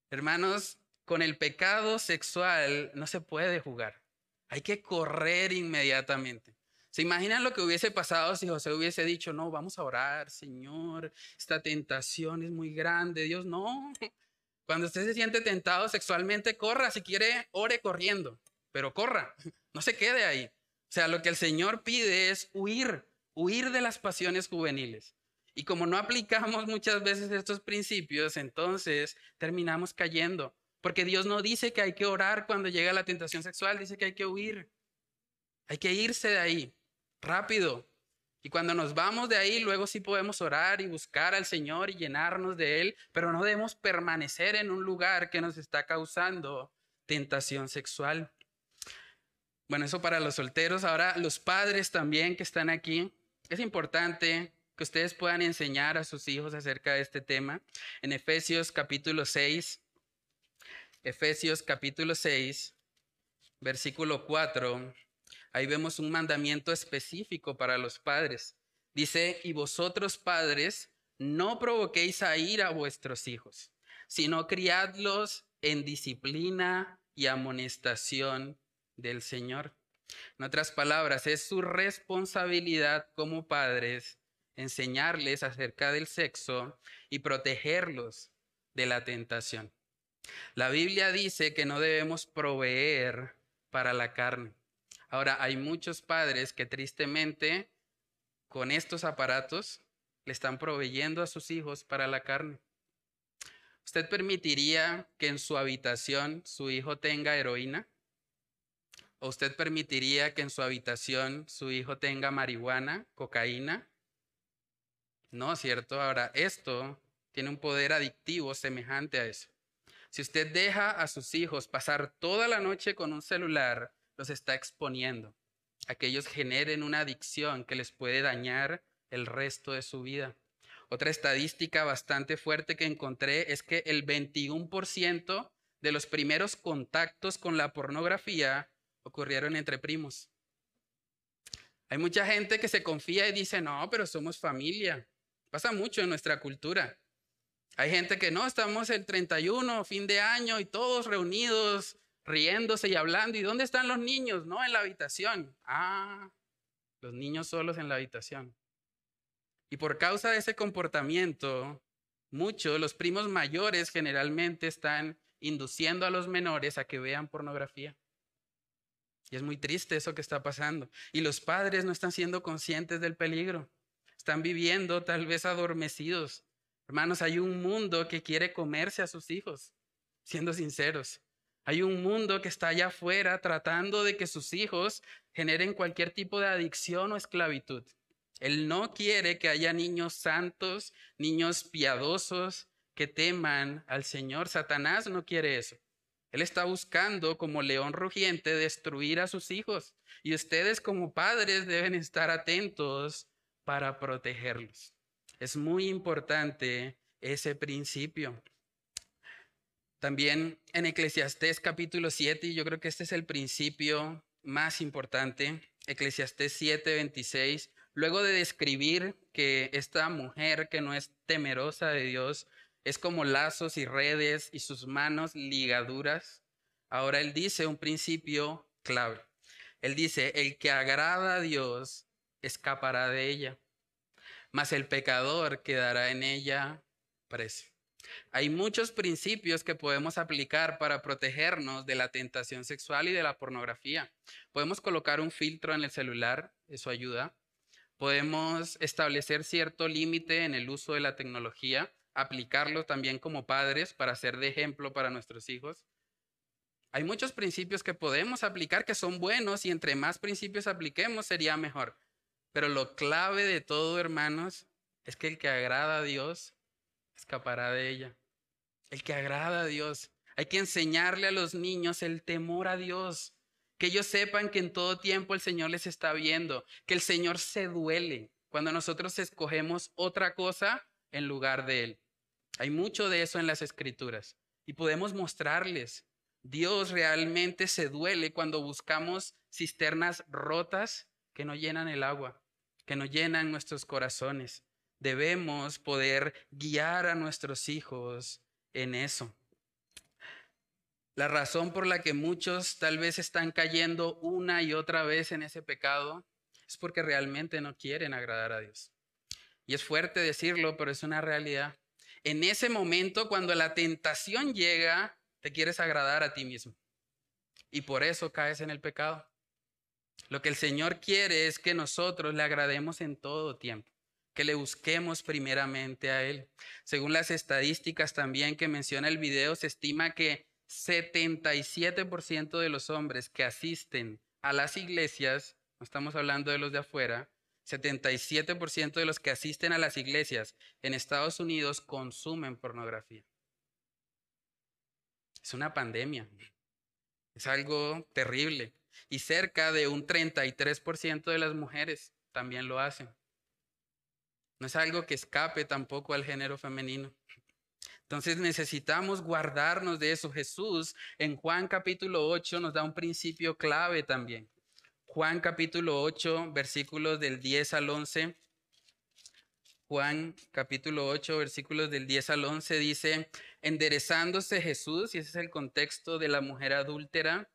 Hermanos, con el pecado sexual no se puede jugar. Hay que correr inmediatamente. ¿Se imaginan lo que hubiese pasado si José hubiese dicho, no, vamos a orar, Señor, esta tentación es muy grande, Dios, no. [LAUGHS] Cuando usted se siente tentado sexualmente, corra, si quiere, ore corriendo, pero corra, [LAUGHS] no se quede ahí. O sea, lo que el Señor pide es huir, huir de las pasiones juveniles. Y como no aplicamos muchas veces estos principios, entonces terminamos cayendo. Porque Dios no dice que hay que orar cuando llega la tentación sexual, dice que hay que huir. Hay que irse de ahí, rápido. Y cuando nos vamos de ahí, luego sí podemos orar y buscar al Señor y llenarnos de Él, pero no debemos permanecer en un lugar que nos está causando tentación sexual. Bueno, eso para los solteros. Ahora, los padres también que están aquí. Es importante que ustedes puedan enseñar a sus hijos acerca de este tema. En Efesios capítulo 6, Efesios capítulo 6, versículo 4, ahí vemos un mandamiento específico para los padres. Dice, y vosotros padres, no provoquéis a ir a vuestros hijos, sino criadlos en disciplina y amonestación del Señor. En otras palabras, es su responsabilidad como padres enseñarles acerca del sexo y protegerlos de la tentación. La Biblia dice que no debemos proveer para la carne. Ahora, hay muchos padres que tristemente con estos aparatos le están proveyendo a sus hijos para la carne. ¿Usted permitiría que en su habitación su hijo tenga heroína? ¿O usted permitiría que en su habitación su hijo tenga marihuana, cocaína? No, ¿cierto? Ahora, esto tiene un poder adictivo semejante a eso. Si usted deja a sus hijos pasar toda la noche con un celular, los está exponiendo a que ellos generen una adicción que les puede dañar el resto de su vida. Otra estadística bastante fuerte que encontré es que el 21% de los primeros contactos con la pornografía ocurrieron entre primos. Hay mucha gente que se confía y dice, no, pero somos familia. Pasa mucho en nuestra cultura. Hay gente que no, estamos el 31, fin de año, y todos reunidos, riéndose y hablando. ¿Y dónde están los niños? No, en la habitación. Ah, los niños solos en la habitación. Y por causa de ese comportamiento, muchos, los primos mayores generalmente están induciendo a los menores a que vean pornografía. Y es muy triste eso que está pasando. Y los padres no están siendo conscientes del peligro. Están viviendo tal vez adormecidos Hermanos, hay un mundo que quiere comerse a sus hijos, siendo sinceros. Hay un mundo que está allá afuera tratando de que sus hijos generen cualquier tipo de adicción o esclavitud. Él no quiere que haya niños santos, niños piadosos que teman al Señor. Satanás no quiere eso. Él está buscando como león rugiente destruir a sus hijos. Y ustedes como padres deben estar atentos para protegerlos. Es muy importante ese principio. También en Eclesiastés capítulo 7, y yo creo que este es el principio más importante, Eclesiastés 7, 26, luego de describir que esta mujer que no es temerosa de Dios es como lazos y redes y sus manos ligaduras, ahora él dice un principio clave. Él dice, el que agrada a Dios escapará de ella mas el pecador quedará en ella preso. Hay muchos principios que podemos aplicar para protegernos de la tentación sexual y de la pornografía. Podemos colocar un filtro en el celular, eso ayuda. Podemos establecer cierto límite en el uso de la tecnología, aplicarlo también como padres para ser de ejemplo para nuestros hijos. Hay muchos principios que podemos aplicar que son buenos y entre más principios apliquemos sería mejor. Pero lo clave de todo, hermanos, es que el que agrada a Dios escapará de ella. El que agrada a Dios. Hay que enseñarle a los niños el temor a Dios. Que ellos sepan que en todo tiempo el Señor les está viendo. Que el Señor se duele cuando nosotros escogemos otra cosa en lugar de Él. Hay mucho de eso en las escrituras. Y podemos mostrarles. Dios realmente se duele cuando buscamos cisternas rotas que no llenan el agua que nos llenan nuestros corazones. Debemos poder guiar a nuestros hijos en eso. La razón por la que muchos tal vez están cayendo una y otra vez en ese pecado es porque realmente no quieren agradar a Dios. Y es fuerte decirlo, pero es una realidad. En ese momento, cuando la tentación llega, te quieres agradar a ti mismo. Y por eso caes en el pecado. Lo que el Señor quiere es que nosotros le agrademos en todo tiempo, que le busquemos primeramente a Él. Según las estadísticas también que menciona el video, se estima que 77% de los hombres que asisten a las iglesias, no estamos hablando de los de afuera, 77% de los que asisten a las iglesias en Estados Unidos consumen pornografía. Es una pandemia. Es algo terrible y cerca de un 33% de las mujeres también lo hacen. No es algo que escape tampoco al género femenino. Entonces necesitamos guardarnos de eso. Jesús en Juan capítulo 8 nos da un principio clave también. Juan capítulo 8, versículos del 10 al 11. Juan capítulo 8, versículos del 10 al 11 dice, enderezándose Jesús, y ese es el contexto de la mujer adúltera,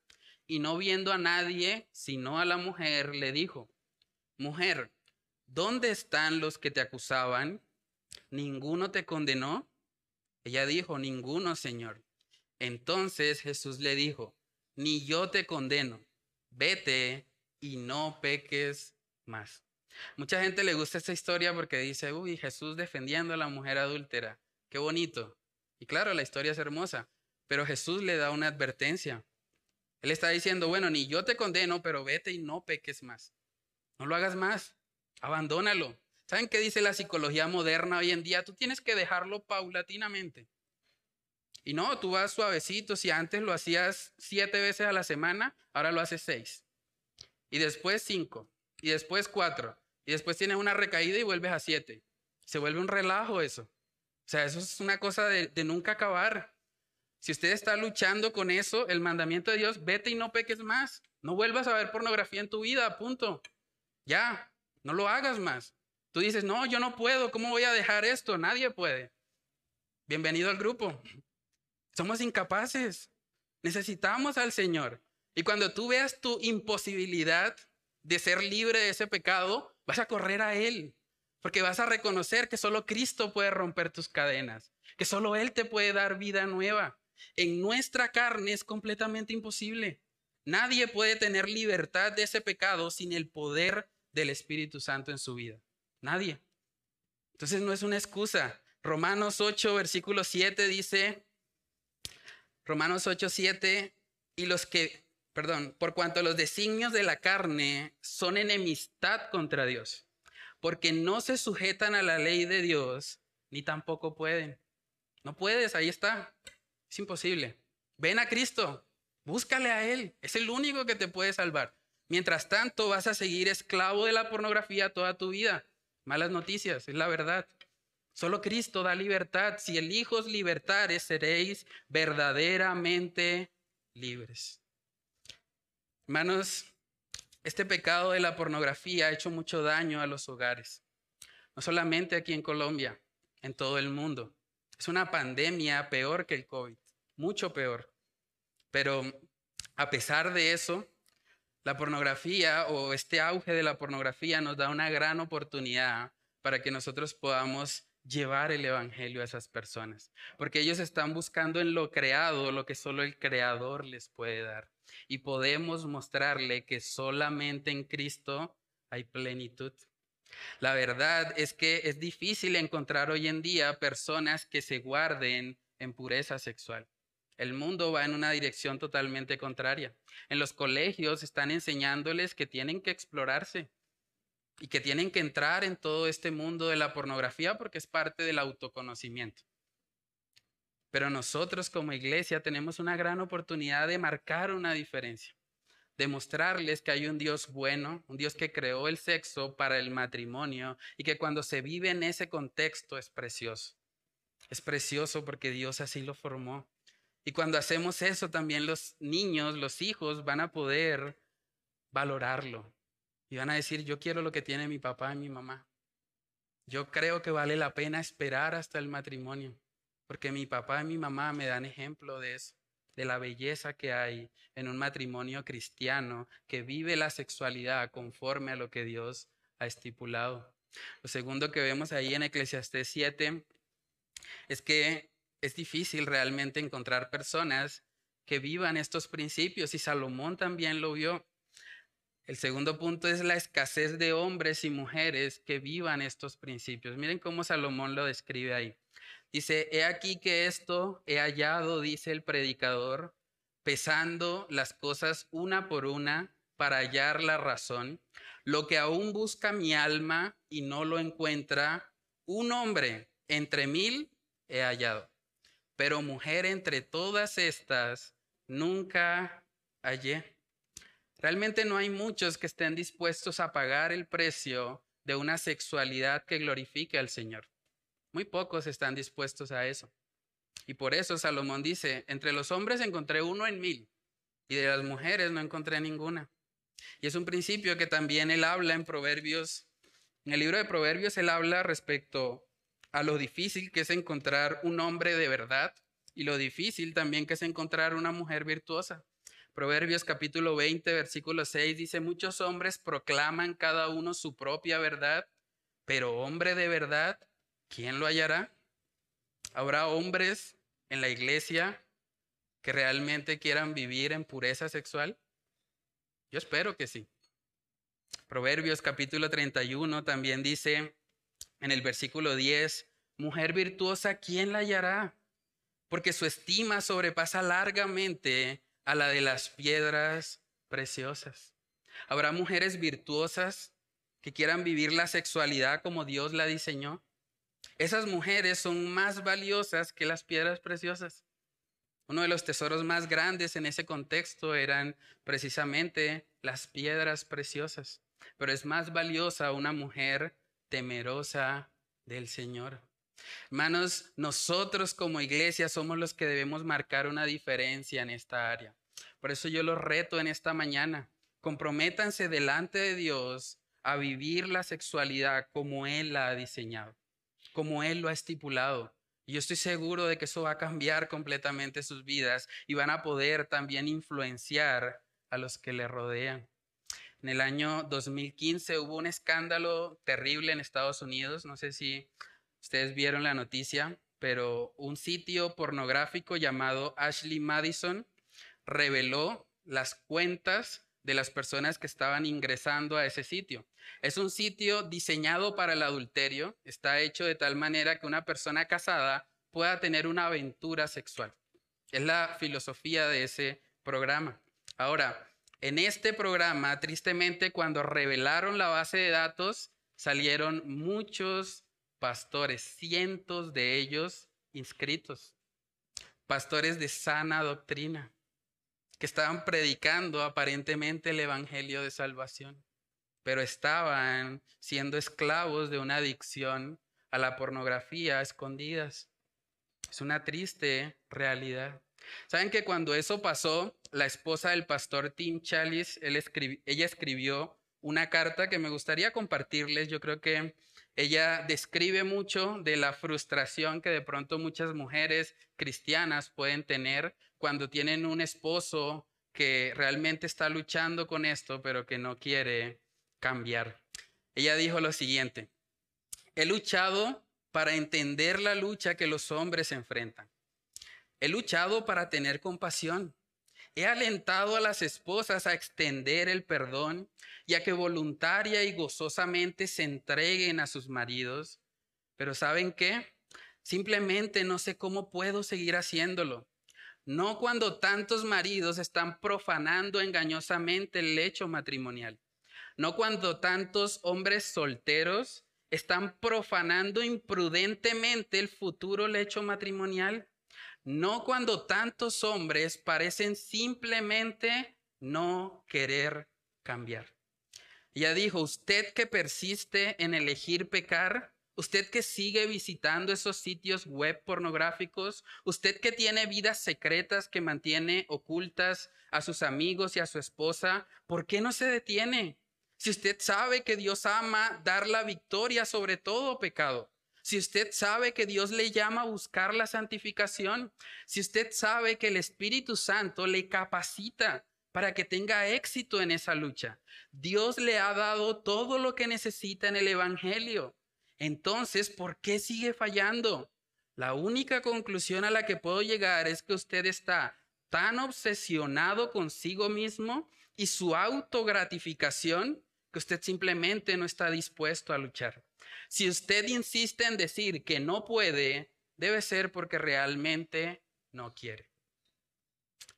y no viendo a nadie, sino a la mujer, le dijo, mujer, ¿dónde están los que te acusaban? ¿Ninguno te condenó? Ella dijo, ninguno, Señor. Entonces Jesús le dijo, ni yo te condeno, vete y no peques más. Mucha gente le gusta esta historia porque dice, uy, Jesús defendiendo a la mujer adúltera. Qué bonito. Y claro, la historia es hermosa, pero Jesús le da una advertencia. Él está diciendo, bueno, ni yo te condeno, pero vete y no peques más. No lo hagas más. Abandónalo. ¿Saben qué dice la psicología moderna hoy en día? Tú tienes que dejarlo paulatinamente. Y no, tú vas suavecito. Si antes lo hacías siete veces a la semana, ahora lo haces seis. Y después cinco. Y después cuatro. Y después tienes una recaída y vuelves a siete. Se vuelve un relajo eso. O sea, eso es una cosa de, nunca acabar. Si usted está luchando con eso, el mandamiento de Dios, vete y no peques más. No vuelvas a ver pornografía en tu vida, punto. Ya, no lo hagas más. Tú dices, no, yo no puedo, ¿cómo voy a dejar esto? Nadie puede. Bienvenido al grupo. Somos incapaces. Necesitamos al Señor. Y cuando tú veas tu imposibilidad de ser libre de ese pecado, vas a correr a Él, porque vas a reconocer que solo Cristo puede romper tus cadenas, que solo Él te puede dar vida nueva. En nuestra carne es completamente imposible. Nadie puede tener libertad de ese pecado sin el poder del Espíritu Santo en su vida. Nadie. Entonces no es una excusa. Romanos 8, versículo 7 dice, Romanos 8, 7, y los que, perdón, por cuanto los designios de la carne son enemistad contra Dios, porque no se sujetan a la ley de Dios, ni tampoco pueden. No puedes, ahí está. Es imposible. Ven a Cristo, búscale a Él, es el único que te puede salvar. Mientras tanto, vas a seguir esclavo de la pornografía toda tu vida. Malas noticias, es la verdad. Solo Cristo da libertad. Si el Hijo os libertares, seréis verdaderamente libres. Hermanos, este pecado de la pornografía ha hecho mucho daño a los hogares. No solamente aquí en Colombia, en todo el mundo. Es una pandemia peor que el COVID, mucho peor. Pero a pesar de eso, la pornografía o este auge de la pornografía nos da una gran oportunidad para que nosotros podamos llevar el Evangelio a esas personas, porque ellos están buscando en lo creado lo que solo el Creador les puede dar. Y podemos mostrarle que solamente en Cristo hay plenitud. La verdad es que es difícil encontrar hoy en día personas que se guarden en pureza sexual. El mundo va en una dirección totalmente contraria. En los colegios están enseñándoles que tienen que explorarse, y que tienen que entrar en todo este mundo de la pornografía porque es parte del autoconocimiento. Pero nosotros como iglesia tenemos una gran oportunidad de marcar una diferencia, de mostrarles que hay un Dios bueno, un Dios que creó el sexo para el matrimonio y que cuando se vive en ese contexto es precioso. Es precioso porque Dios así lo formó. Y cuando hacemos eso, también los niños, los hijos van a poder valorarlo, y van a decir, yo quiero lo que tiene mi papá y mi mamá. Yo creo que vale la pena esperar hasta el matrimonio, porque mi papá y mi mamá me dan ejemplo de eso, de la belleza que hay en un matrimonio cristiano que vive la sexualidad conforme a lo que Dios ha estipulado. Lo segundo que vemos ahí en Eclesiastés 7 es que es difícil realmente encontrar personas que vivan estos principios y Salomón también lo vio. El segundo punto es la escasez de hombres y mujeres que vivan estos principios. Miren cómo Salomón lo describe ahí. Dice, he aquí que esto he hallado, dice el predicador, pesando las cosas una por una para hallar la razón, lo que aún busca mi alma y no lo encuentra, un hombre entre mil he hallado, pero mujer entre todas estas nunca hallé. Realmente no hay muchos que estén dispuestos a pagar el precio de una sexualidad que glorifique al Señor. Muy pocos están dispuestos a eso. Y por eso Salomón dice, entre los hombres encontré uno en mil y de las mujeres no encontré ninguna. Y es un principio que también él habla en Proverbios. En el libro de Proverbios él habla respecto a lo difícil que es encontrar un hombre de verdad y lo difícil también que es encontrar una mujer virtuosa. Proverbios capítulo 20, versículo 6 dice, muchos hombres proclaman cada uno su propia verdad, pero hombre de verdad, ¿quién lo hallará? ¿Habrá hombres en la iglesia que realmente quieran vivir en pureza sexual? Yo espero que sí. Proverbios capítulo 31 también dice en el versículo 10, mujer virtuosa, ¿quién la hallará? Porque su estima sobrepasa largamente a la de las piedras preciosas. ¿Habrá mujeres virtuosas que quieran vivir la sexualidad como Dios la diseñó? Esas mujeres son más valiosas que las piedras preciosas. Uno de los tesoros más grandes en ese contexto eran precisamente las piedras preciosas, pero es más valiosa una mujer temerosa del Señor. Hermanos, nosotros como iglesia somos los que debemos marcar una diferencia en esta área. Por eso yo los reto en esta mañana. Comprométanse delante de Dios a vivir la sexualidad como Él la ha diseñado, como Él lo ha estipulado. Y yo estoy seguro de que eso va a cambiar completamente sus vidas y van a poder también influenciar a los que le rodean. En el año 2015 hubo un escándalo terrible en Estados Unidos. No sé si ustedes vieron la noticia, pero un sitio pornográfico llamado Ashley Madison reveló las cuentas de las personas que estaban ingresando a ese sitio. Es un sitio diseñado para el adulterio, está hecho de tal manera que una persona casada pueda tener una aventura sexual. Es la filosofía de ese programa. Ahora, en este programa, tristemente, cuando revelaron la base de datos, salieron muchos pastores, cientos de ellos inscritos, pastores de sana doctrina que estaban predicando aparentemente el Evangelio de Salvación, pero estaban siendo esclavos de una adicción a la pornografía escondidas. Es una triste realidad. ¿Saben que cuando eso pasó, la esposa del pastor Tim Chalice, ella escribió una carta que me gustaría compartirles. Yo creo que ella describe mucho de la frustración que de pronto muchas mujeres cristianas pueden tener cuando tienen un esposo que realmente está luchando con esto, pero que no quiere cambiar. Ella dijo lo siguiente, he luchado para entender la lucha que los hombres enfrentan. He luchado para tener compasión. He alentado a las esposas a extender el perdón y a que voluntaria y gozosamente se entreguen a sus maridos. Pero ¿saben qué? Simplemente no sé cómo puedo seguir haciéndolo. No cuando tantos maridos están profanando engañosamente el lecho matrimonial. No cuando tantos hombres solteros están profanando imprudentemente el futuro lecho matrimonial no cuando tantos hombres parecen simplemente no querer cambiar. Ya dijo, usted que persiste en elegir pecar, usted que sigue visitando esos sitios web pornográficos, usted que tiene vidas secretas que mantiene ocultas a sus amigos y a su esposa, ¿por qué no se detiene? Si usted sabe que Dios ama dar la victoria sobre todo pecado, si usted sabe que Dios le llama a buscar la santificación, si usted sabe que el Espíritu Santo le capacita para que tenga éxito en esa lucha, Dios le ha dado todo lo que necesita en el Evangelio. Entonces, ¿por qué sigue fallando? La única conclusión a la que puedo llegar es que usted está tan obsesionado consigo mismo y su autogratificación que usted simplemente no está dispuesto a luchar. Si usted insiste en decir que no puede, debe ser porque realmente no quiere.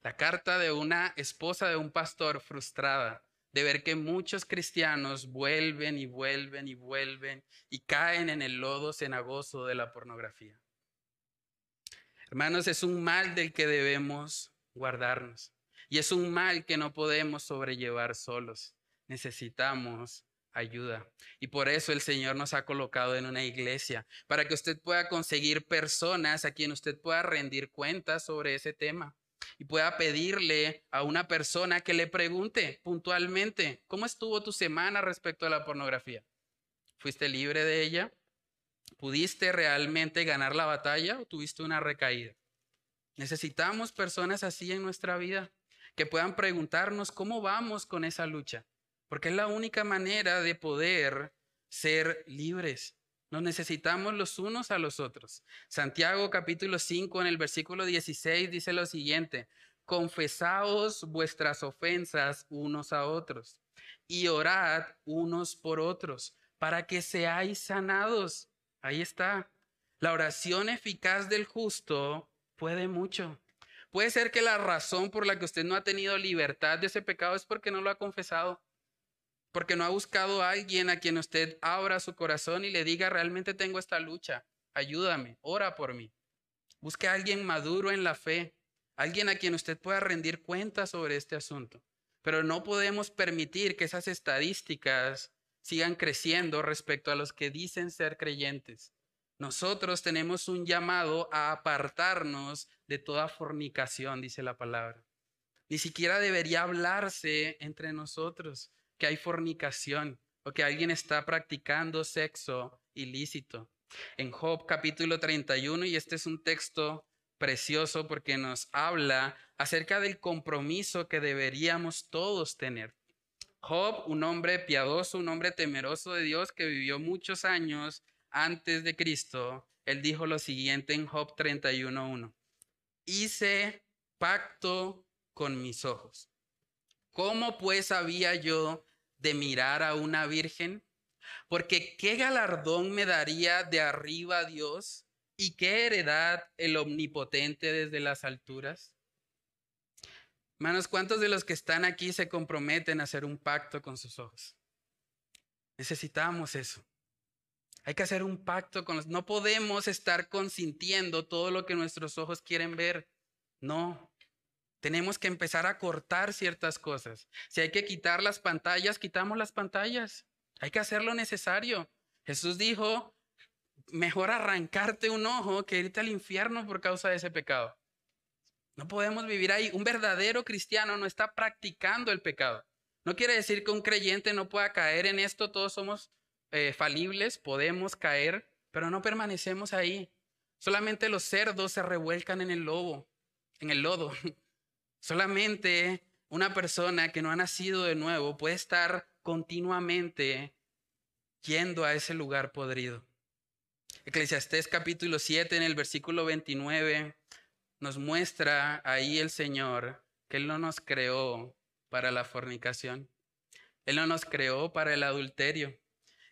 La carta de una esposa de un pastor frustrada de ver que muchos cristianos vuelven y vuelven y vuelven y caen en el lodo cenagoso de la pornografía. Hermanos, es un mal del que debemos guardarnos y es un mal que no podemos sobrellevar solos. Necesitamos ayuda. Y por eso el Señor nos ha colocado en una iglesia, para que usted pueda conseguir personas a quien usted pueda rendir cuentas sobre ese tema. y pueda pedirle a una persona que le pregunte puntualmente, ¿cómo estuvo tu semana respecto a la pornografía? ¿Fuiste libre de ella? ¿Pudiste realmente ganar la batalla o tuviste una recaída? Necesitamos personas así en nuestra vida que puedan preguntarnos cómo vamos con esa lucha, porque es la única manera de poder ser libres. Nos necesitamos los unos a los otros. Santiago capítulo 5 en el versículo 16 dice lo siguiente, confesaos vuestras ofensas unos a otros y orad unos por otros para que seáis sanados. Ahí está. La oración eficaz del justo puede mucho. Puede ser que la razón por la que usted no ha tenido libertad de ese pecado es porque no lo ha confesado porque no ha buscado a alguien a quien usted abra su corazón y le diga, realmente tengo esta lucha, ayúdame, ora por mí. Busque a alguien maduro en la fe, alguien a quien usted pueda rendir cuentas sobre este asunto. Pero no podemos permitir que esas estadísticas sigan creciendo respecto a los que dicen ser creyentes. Nosotros tenemos un llamado a apartarnos de toda fornicación, dice la palabra. Ni siquiera debería hablarse entre nosotros que hay fornicación o que alguien está practicando sexo ilícito. En Job capítulo 31, y este es un texto precioso porque nos habla acerca del compromiso que deberíamos todos tener. Job, un hombre piadoso, un hombre temeroso de Dios que vivió muchos años antes de Cristo, él dijo lo siguiente en Job 31.1. Hice pacto con mis ojos. ¿Cómo pues había yo de mirar a una virgen? Porque qué galardón me daría de arriba Dios y qué heredad el omnipotente desde las alturas. Hermanos, ¿cuántos de los que están aquí se comprometen a hacer un pacto con sus ojos? Necesitamos eso. Hay que hacer un pacto con los... No podemos estar consintiendo todo lo que nuestros ojos quieren ver. No. Tenemos que empezar a cortar ciertas cosas. Si hay que quitar las pantallas, quitamos las pantallas. Hay que hacer lo necesario. Jesús dijo, mejor arrancarte un ojo que irte al infierno por causa de ese pecado. No podemos vivir ahí. Un verdadero cristiano no está practicando el pecado. No quiere decir que un creyente no pueda caer en esto. Todos somos eh, falibles, podemos caer, pero no permanecemos ahí. Solamente los cerdos se revuelcan en el lobo, en el lodo. [LAUGHS] Solamente una persona que no ha nacido de nuevo puede estar continuamente yendo a ese lugar podrido. Eclesiastés capítulo 7 en el versículo 29 nos muestra ahí el Señor que Él no nos creó para la fornicación. Él no nos creó para el adulterio.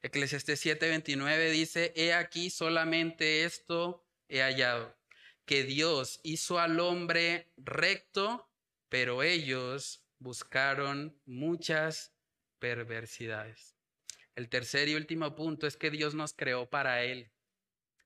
Eclesiastés 7:29 dice, he aquí solamente esto he hallado, que Dios hizo al hombre recto pero ellos buscaron muchas perversidades. El tercer y último punto es que Dios nos creó para Él.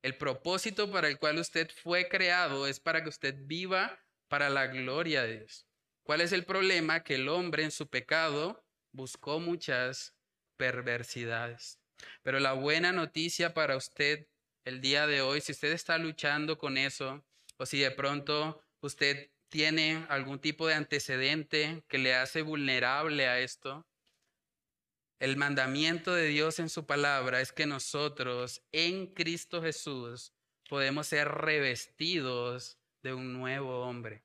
El propósito para el cual usted fue creado es para que usted viva para la gloria de Dios. ¿Cuál es el problema? Que el hombre en su pecado buscó muchas perversidades. Pero la buena noticia para usted el día de hoy, si usted está luchando con eso, o si de pronto usted tiene algún tipo de antecedente que le hace vulnerable a esto, el mandamiento de Dios en su palabra es que nosotros en Cristo Jesús podemos ser revestidos de un nuevo hombre.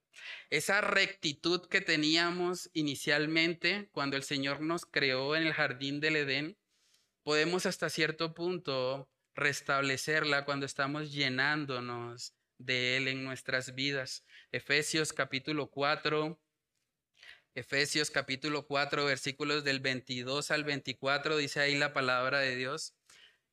Esa rectitud que teníamos inicialmente cuando el Señor nos creó en el jardín del Edén, podemos hasta cierto punto restablecerla cuando estamos llenándonos de Él en nuestras vidas. Efesios capítulo 4, Efesios capítulo 4, versículos del 22 al 24, dice ahí la palabra de Dios.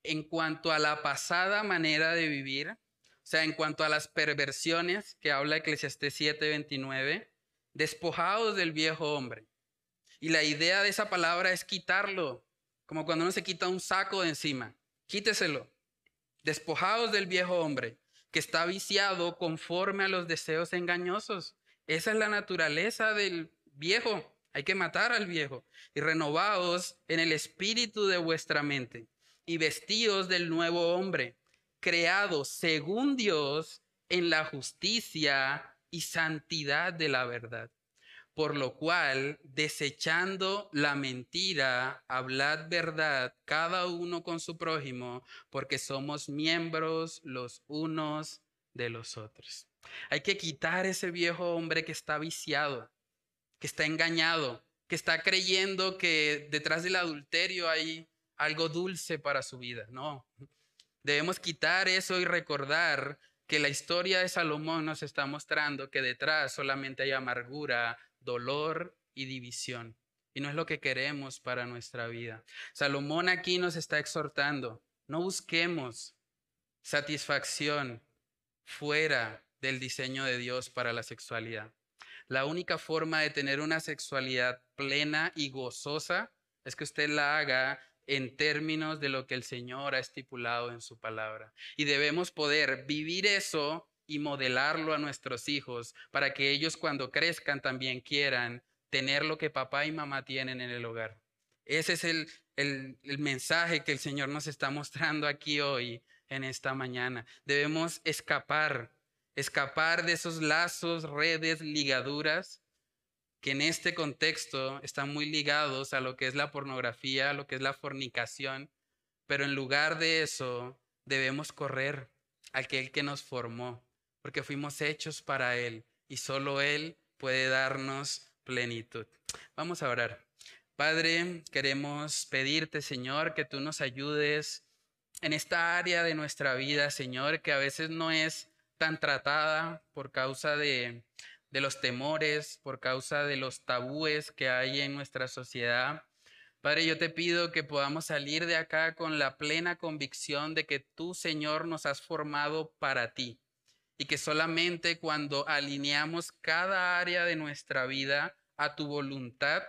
En cuanto a la pasada manera de vivir, o sea, en cuanto a las perversiones que habla Eclesiastés 7, 29, despojados del viejo hombre. Y la idea de esa palabra es quitarlo, como cuando uno se quita un saco de encima. Quíteselo. Despojados del viejo hombre que está viciado conforme a los deseos engañosos. Esa es la naturaleza del viejo. Hay que matar al viejo y renovados en el espíritu de vuestra mente y vestidos del nuevo hombre, creado según Dios en la justicia y santidad de la verdad. Por lo cual, desechando la mentira, hablad verdad cada uno con su prójimo, porque somos miembros los unos de los otros. Hay que quitar ese viejo hombre que está viciado, que está engañado, que está creyendo que detrás del adulterio hay algo dulce para su vida. No, debemos quitar eso y recordar que la historia de Salomón nos está mostrando que detrás solamente hay amargura, dolor y división. Y no es lo que queremos para nuestra vida. Salomón aquí nos está exhortando, no busquemos satisfacción fuera del diseño de Dios para la sexualidad. La única forma de tener una sexualidad plena y gozosa es que usted la haga en términos de lo que el Señor ha estipulado en su palabra. Y debemos poder vivir eso y modelarlo a nuestros hijos para que ellos cuando crezcan también quieran tener lo que papá y mamá tienen en el hogar. Ese es el, el, mensaje que el Señor nos está mostrando aquí hoy, en esta mañana. Debemos escapar, escapar de esos lazos, redes, ligaduras que en este contexto están muy ligados a lo que es la pornografía, a lo que es la fornicación, pero en lugar de eso debemos correr a aquel que nos formó, porque fuimos hechos para Él y solo Él puede darnos plenitud. Vamos a orar. Padre, queremos pedirte, Señor, que tú nos ayudes en esta área de nuestra vida, Señor, que a veces no es tan tratada por causa de, de los temores, por causa de los tabúes que hay en nuestra sociedad. Padre, yo te pido que podamos salir de acá con la plena convicción de que tú, Señor, nos has formado para ti y que solamente cuando alineamos cada área de nuestra vida a tu voluntad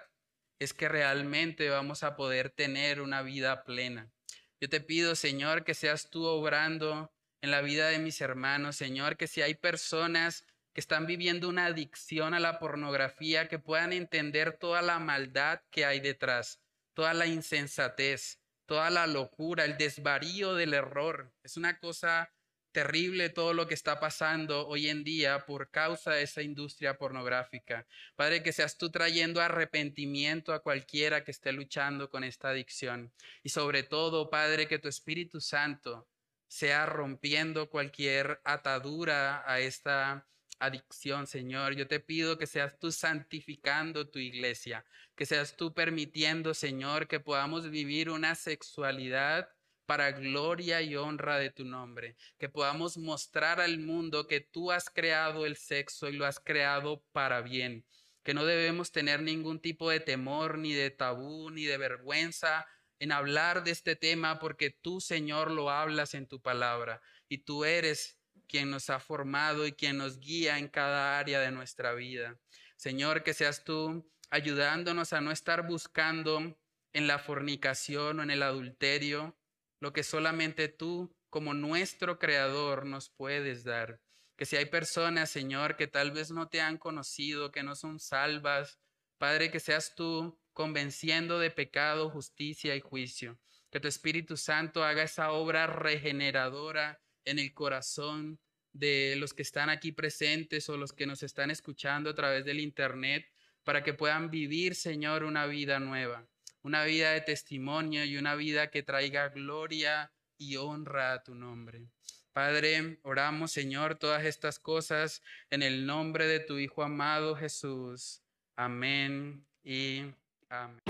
es que realmente vamos a poder tener una vida plena. Yo te pido, Señor, que seas tú obrando en la vida de mis hermanos, Señor, que si hay personas que están viviendo una adicción a la pornografía, que puedan entender toda la maldad que hay detrás, toda la insensatez, toda la locura, el desvarío del error. Es una cosa terrible todo lo que está pasando hoy en día por causa de esa industria pornográfica. Padre, que seas tú trayendo arrepentimiento a cualquiera que esté luchando con esta adicción. Y sobre todo, Padre, que tu Espíritu Santo sea rompiendo cualquier atadura a esta adicción, Señor. Yo te pido que seas tú santificando tu iglesia, que seas tú permitiendo, Señor, que podamos vivir una sexualidad para gloria y honra de tu nombre, que podamos mostrar al mundo que tú has creado el sexo y lo has creado para bien, que no debemos tener ningún tipo de temor, ni de tabú, ni de vergüenza en hablar de este tema, porque tú, Señor, lo hablas en tu palabra y tú eres quien nos ha formado y quien nos guía en cada área de nuestra vida. Señor, que seas tú ayudándonos a no estar buscando en la fornicación o en el adulterio, lo que solamente tú como nuestro creador nos puedes dar. Que si hay personas, Señor, que tal vez no te han conocido, que no son salvas, Padre, que seas tú convenciendo de pecado, justicia y juicio. Que tu Espíritu Santo haga esa obra regeneradora en el corazón de los que están aquí presentes o los que nos están escuchando a través del Internet, para que puedan vivir, Señor, una vida nueva una vida de testimonio y una vida que traiga gloria y honra a tu nombre. Padre, oramos, Señor, todas estas cosas en el nombre de tu Hijo amado Jesús. Amén y amén.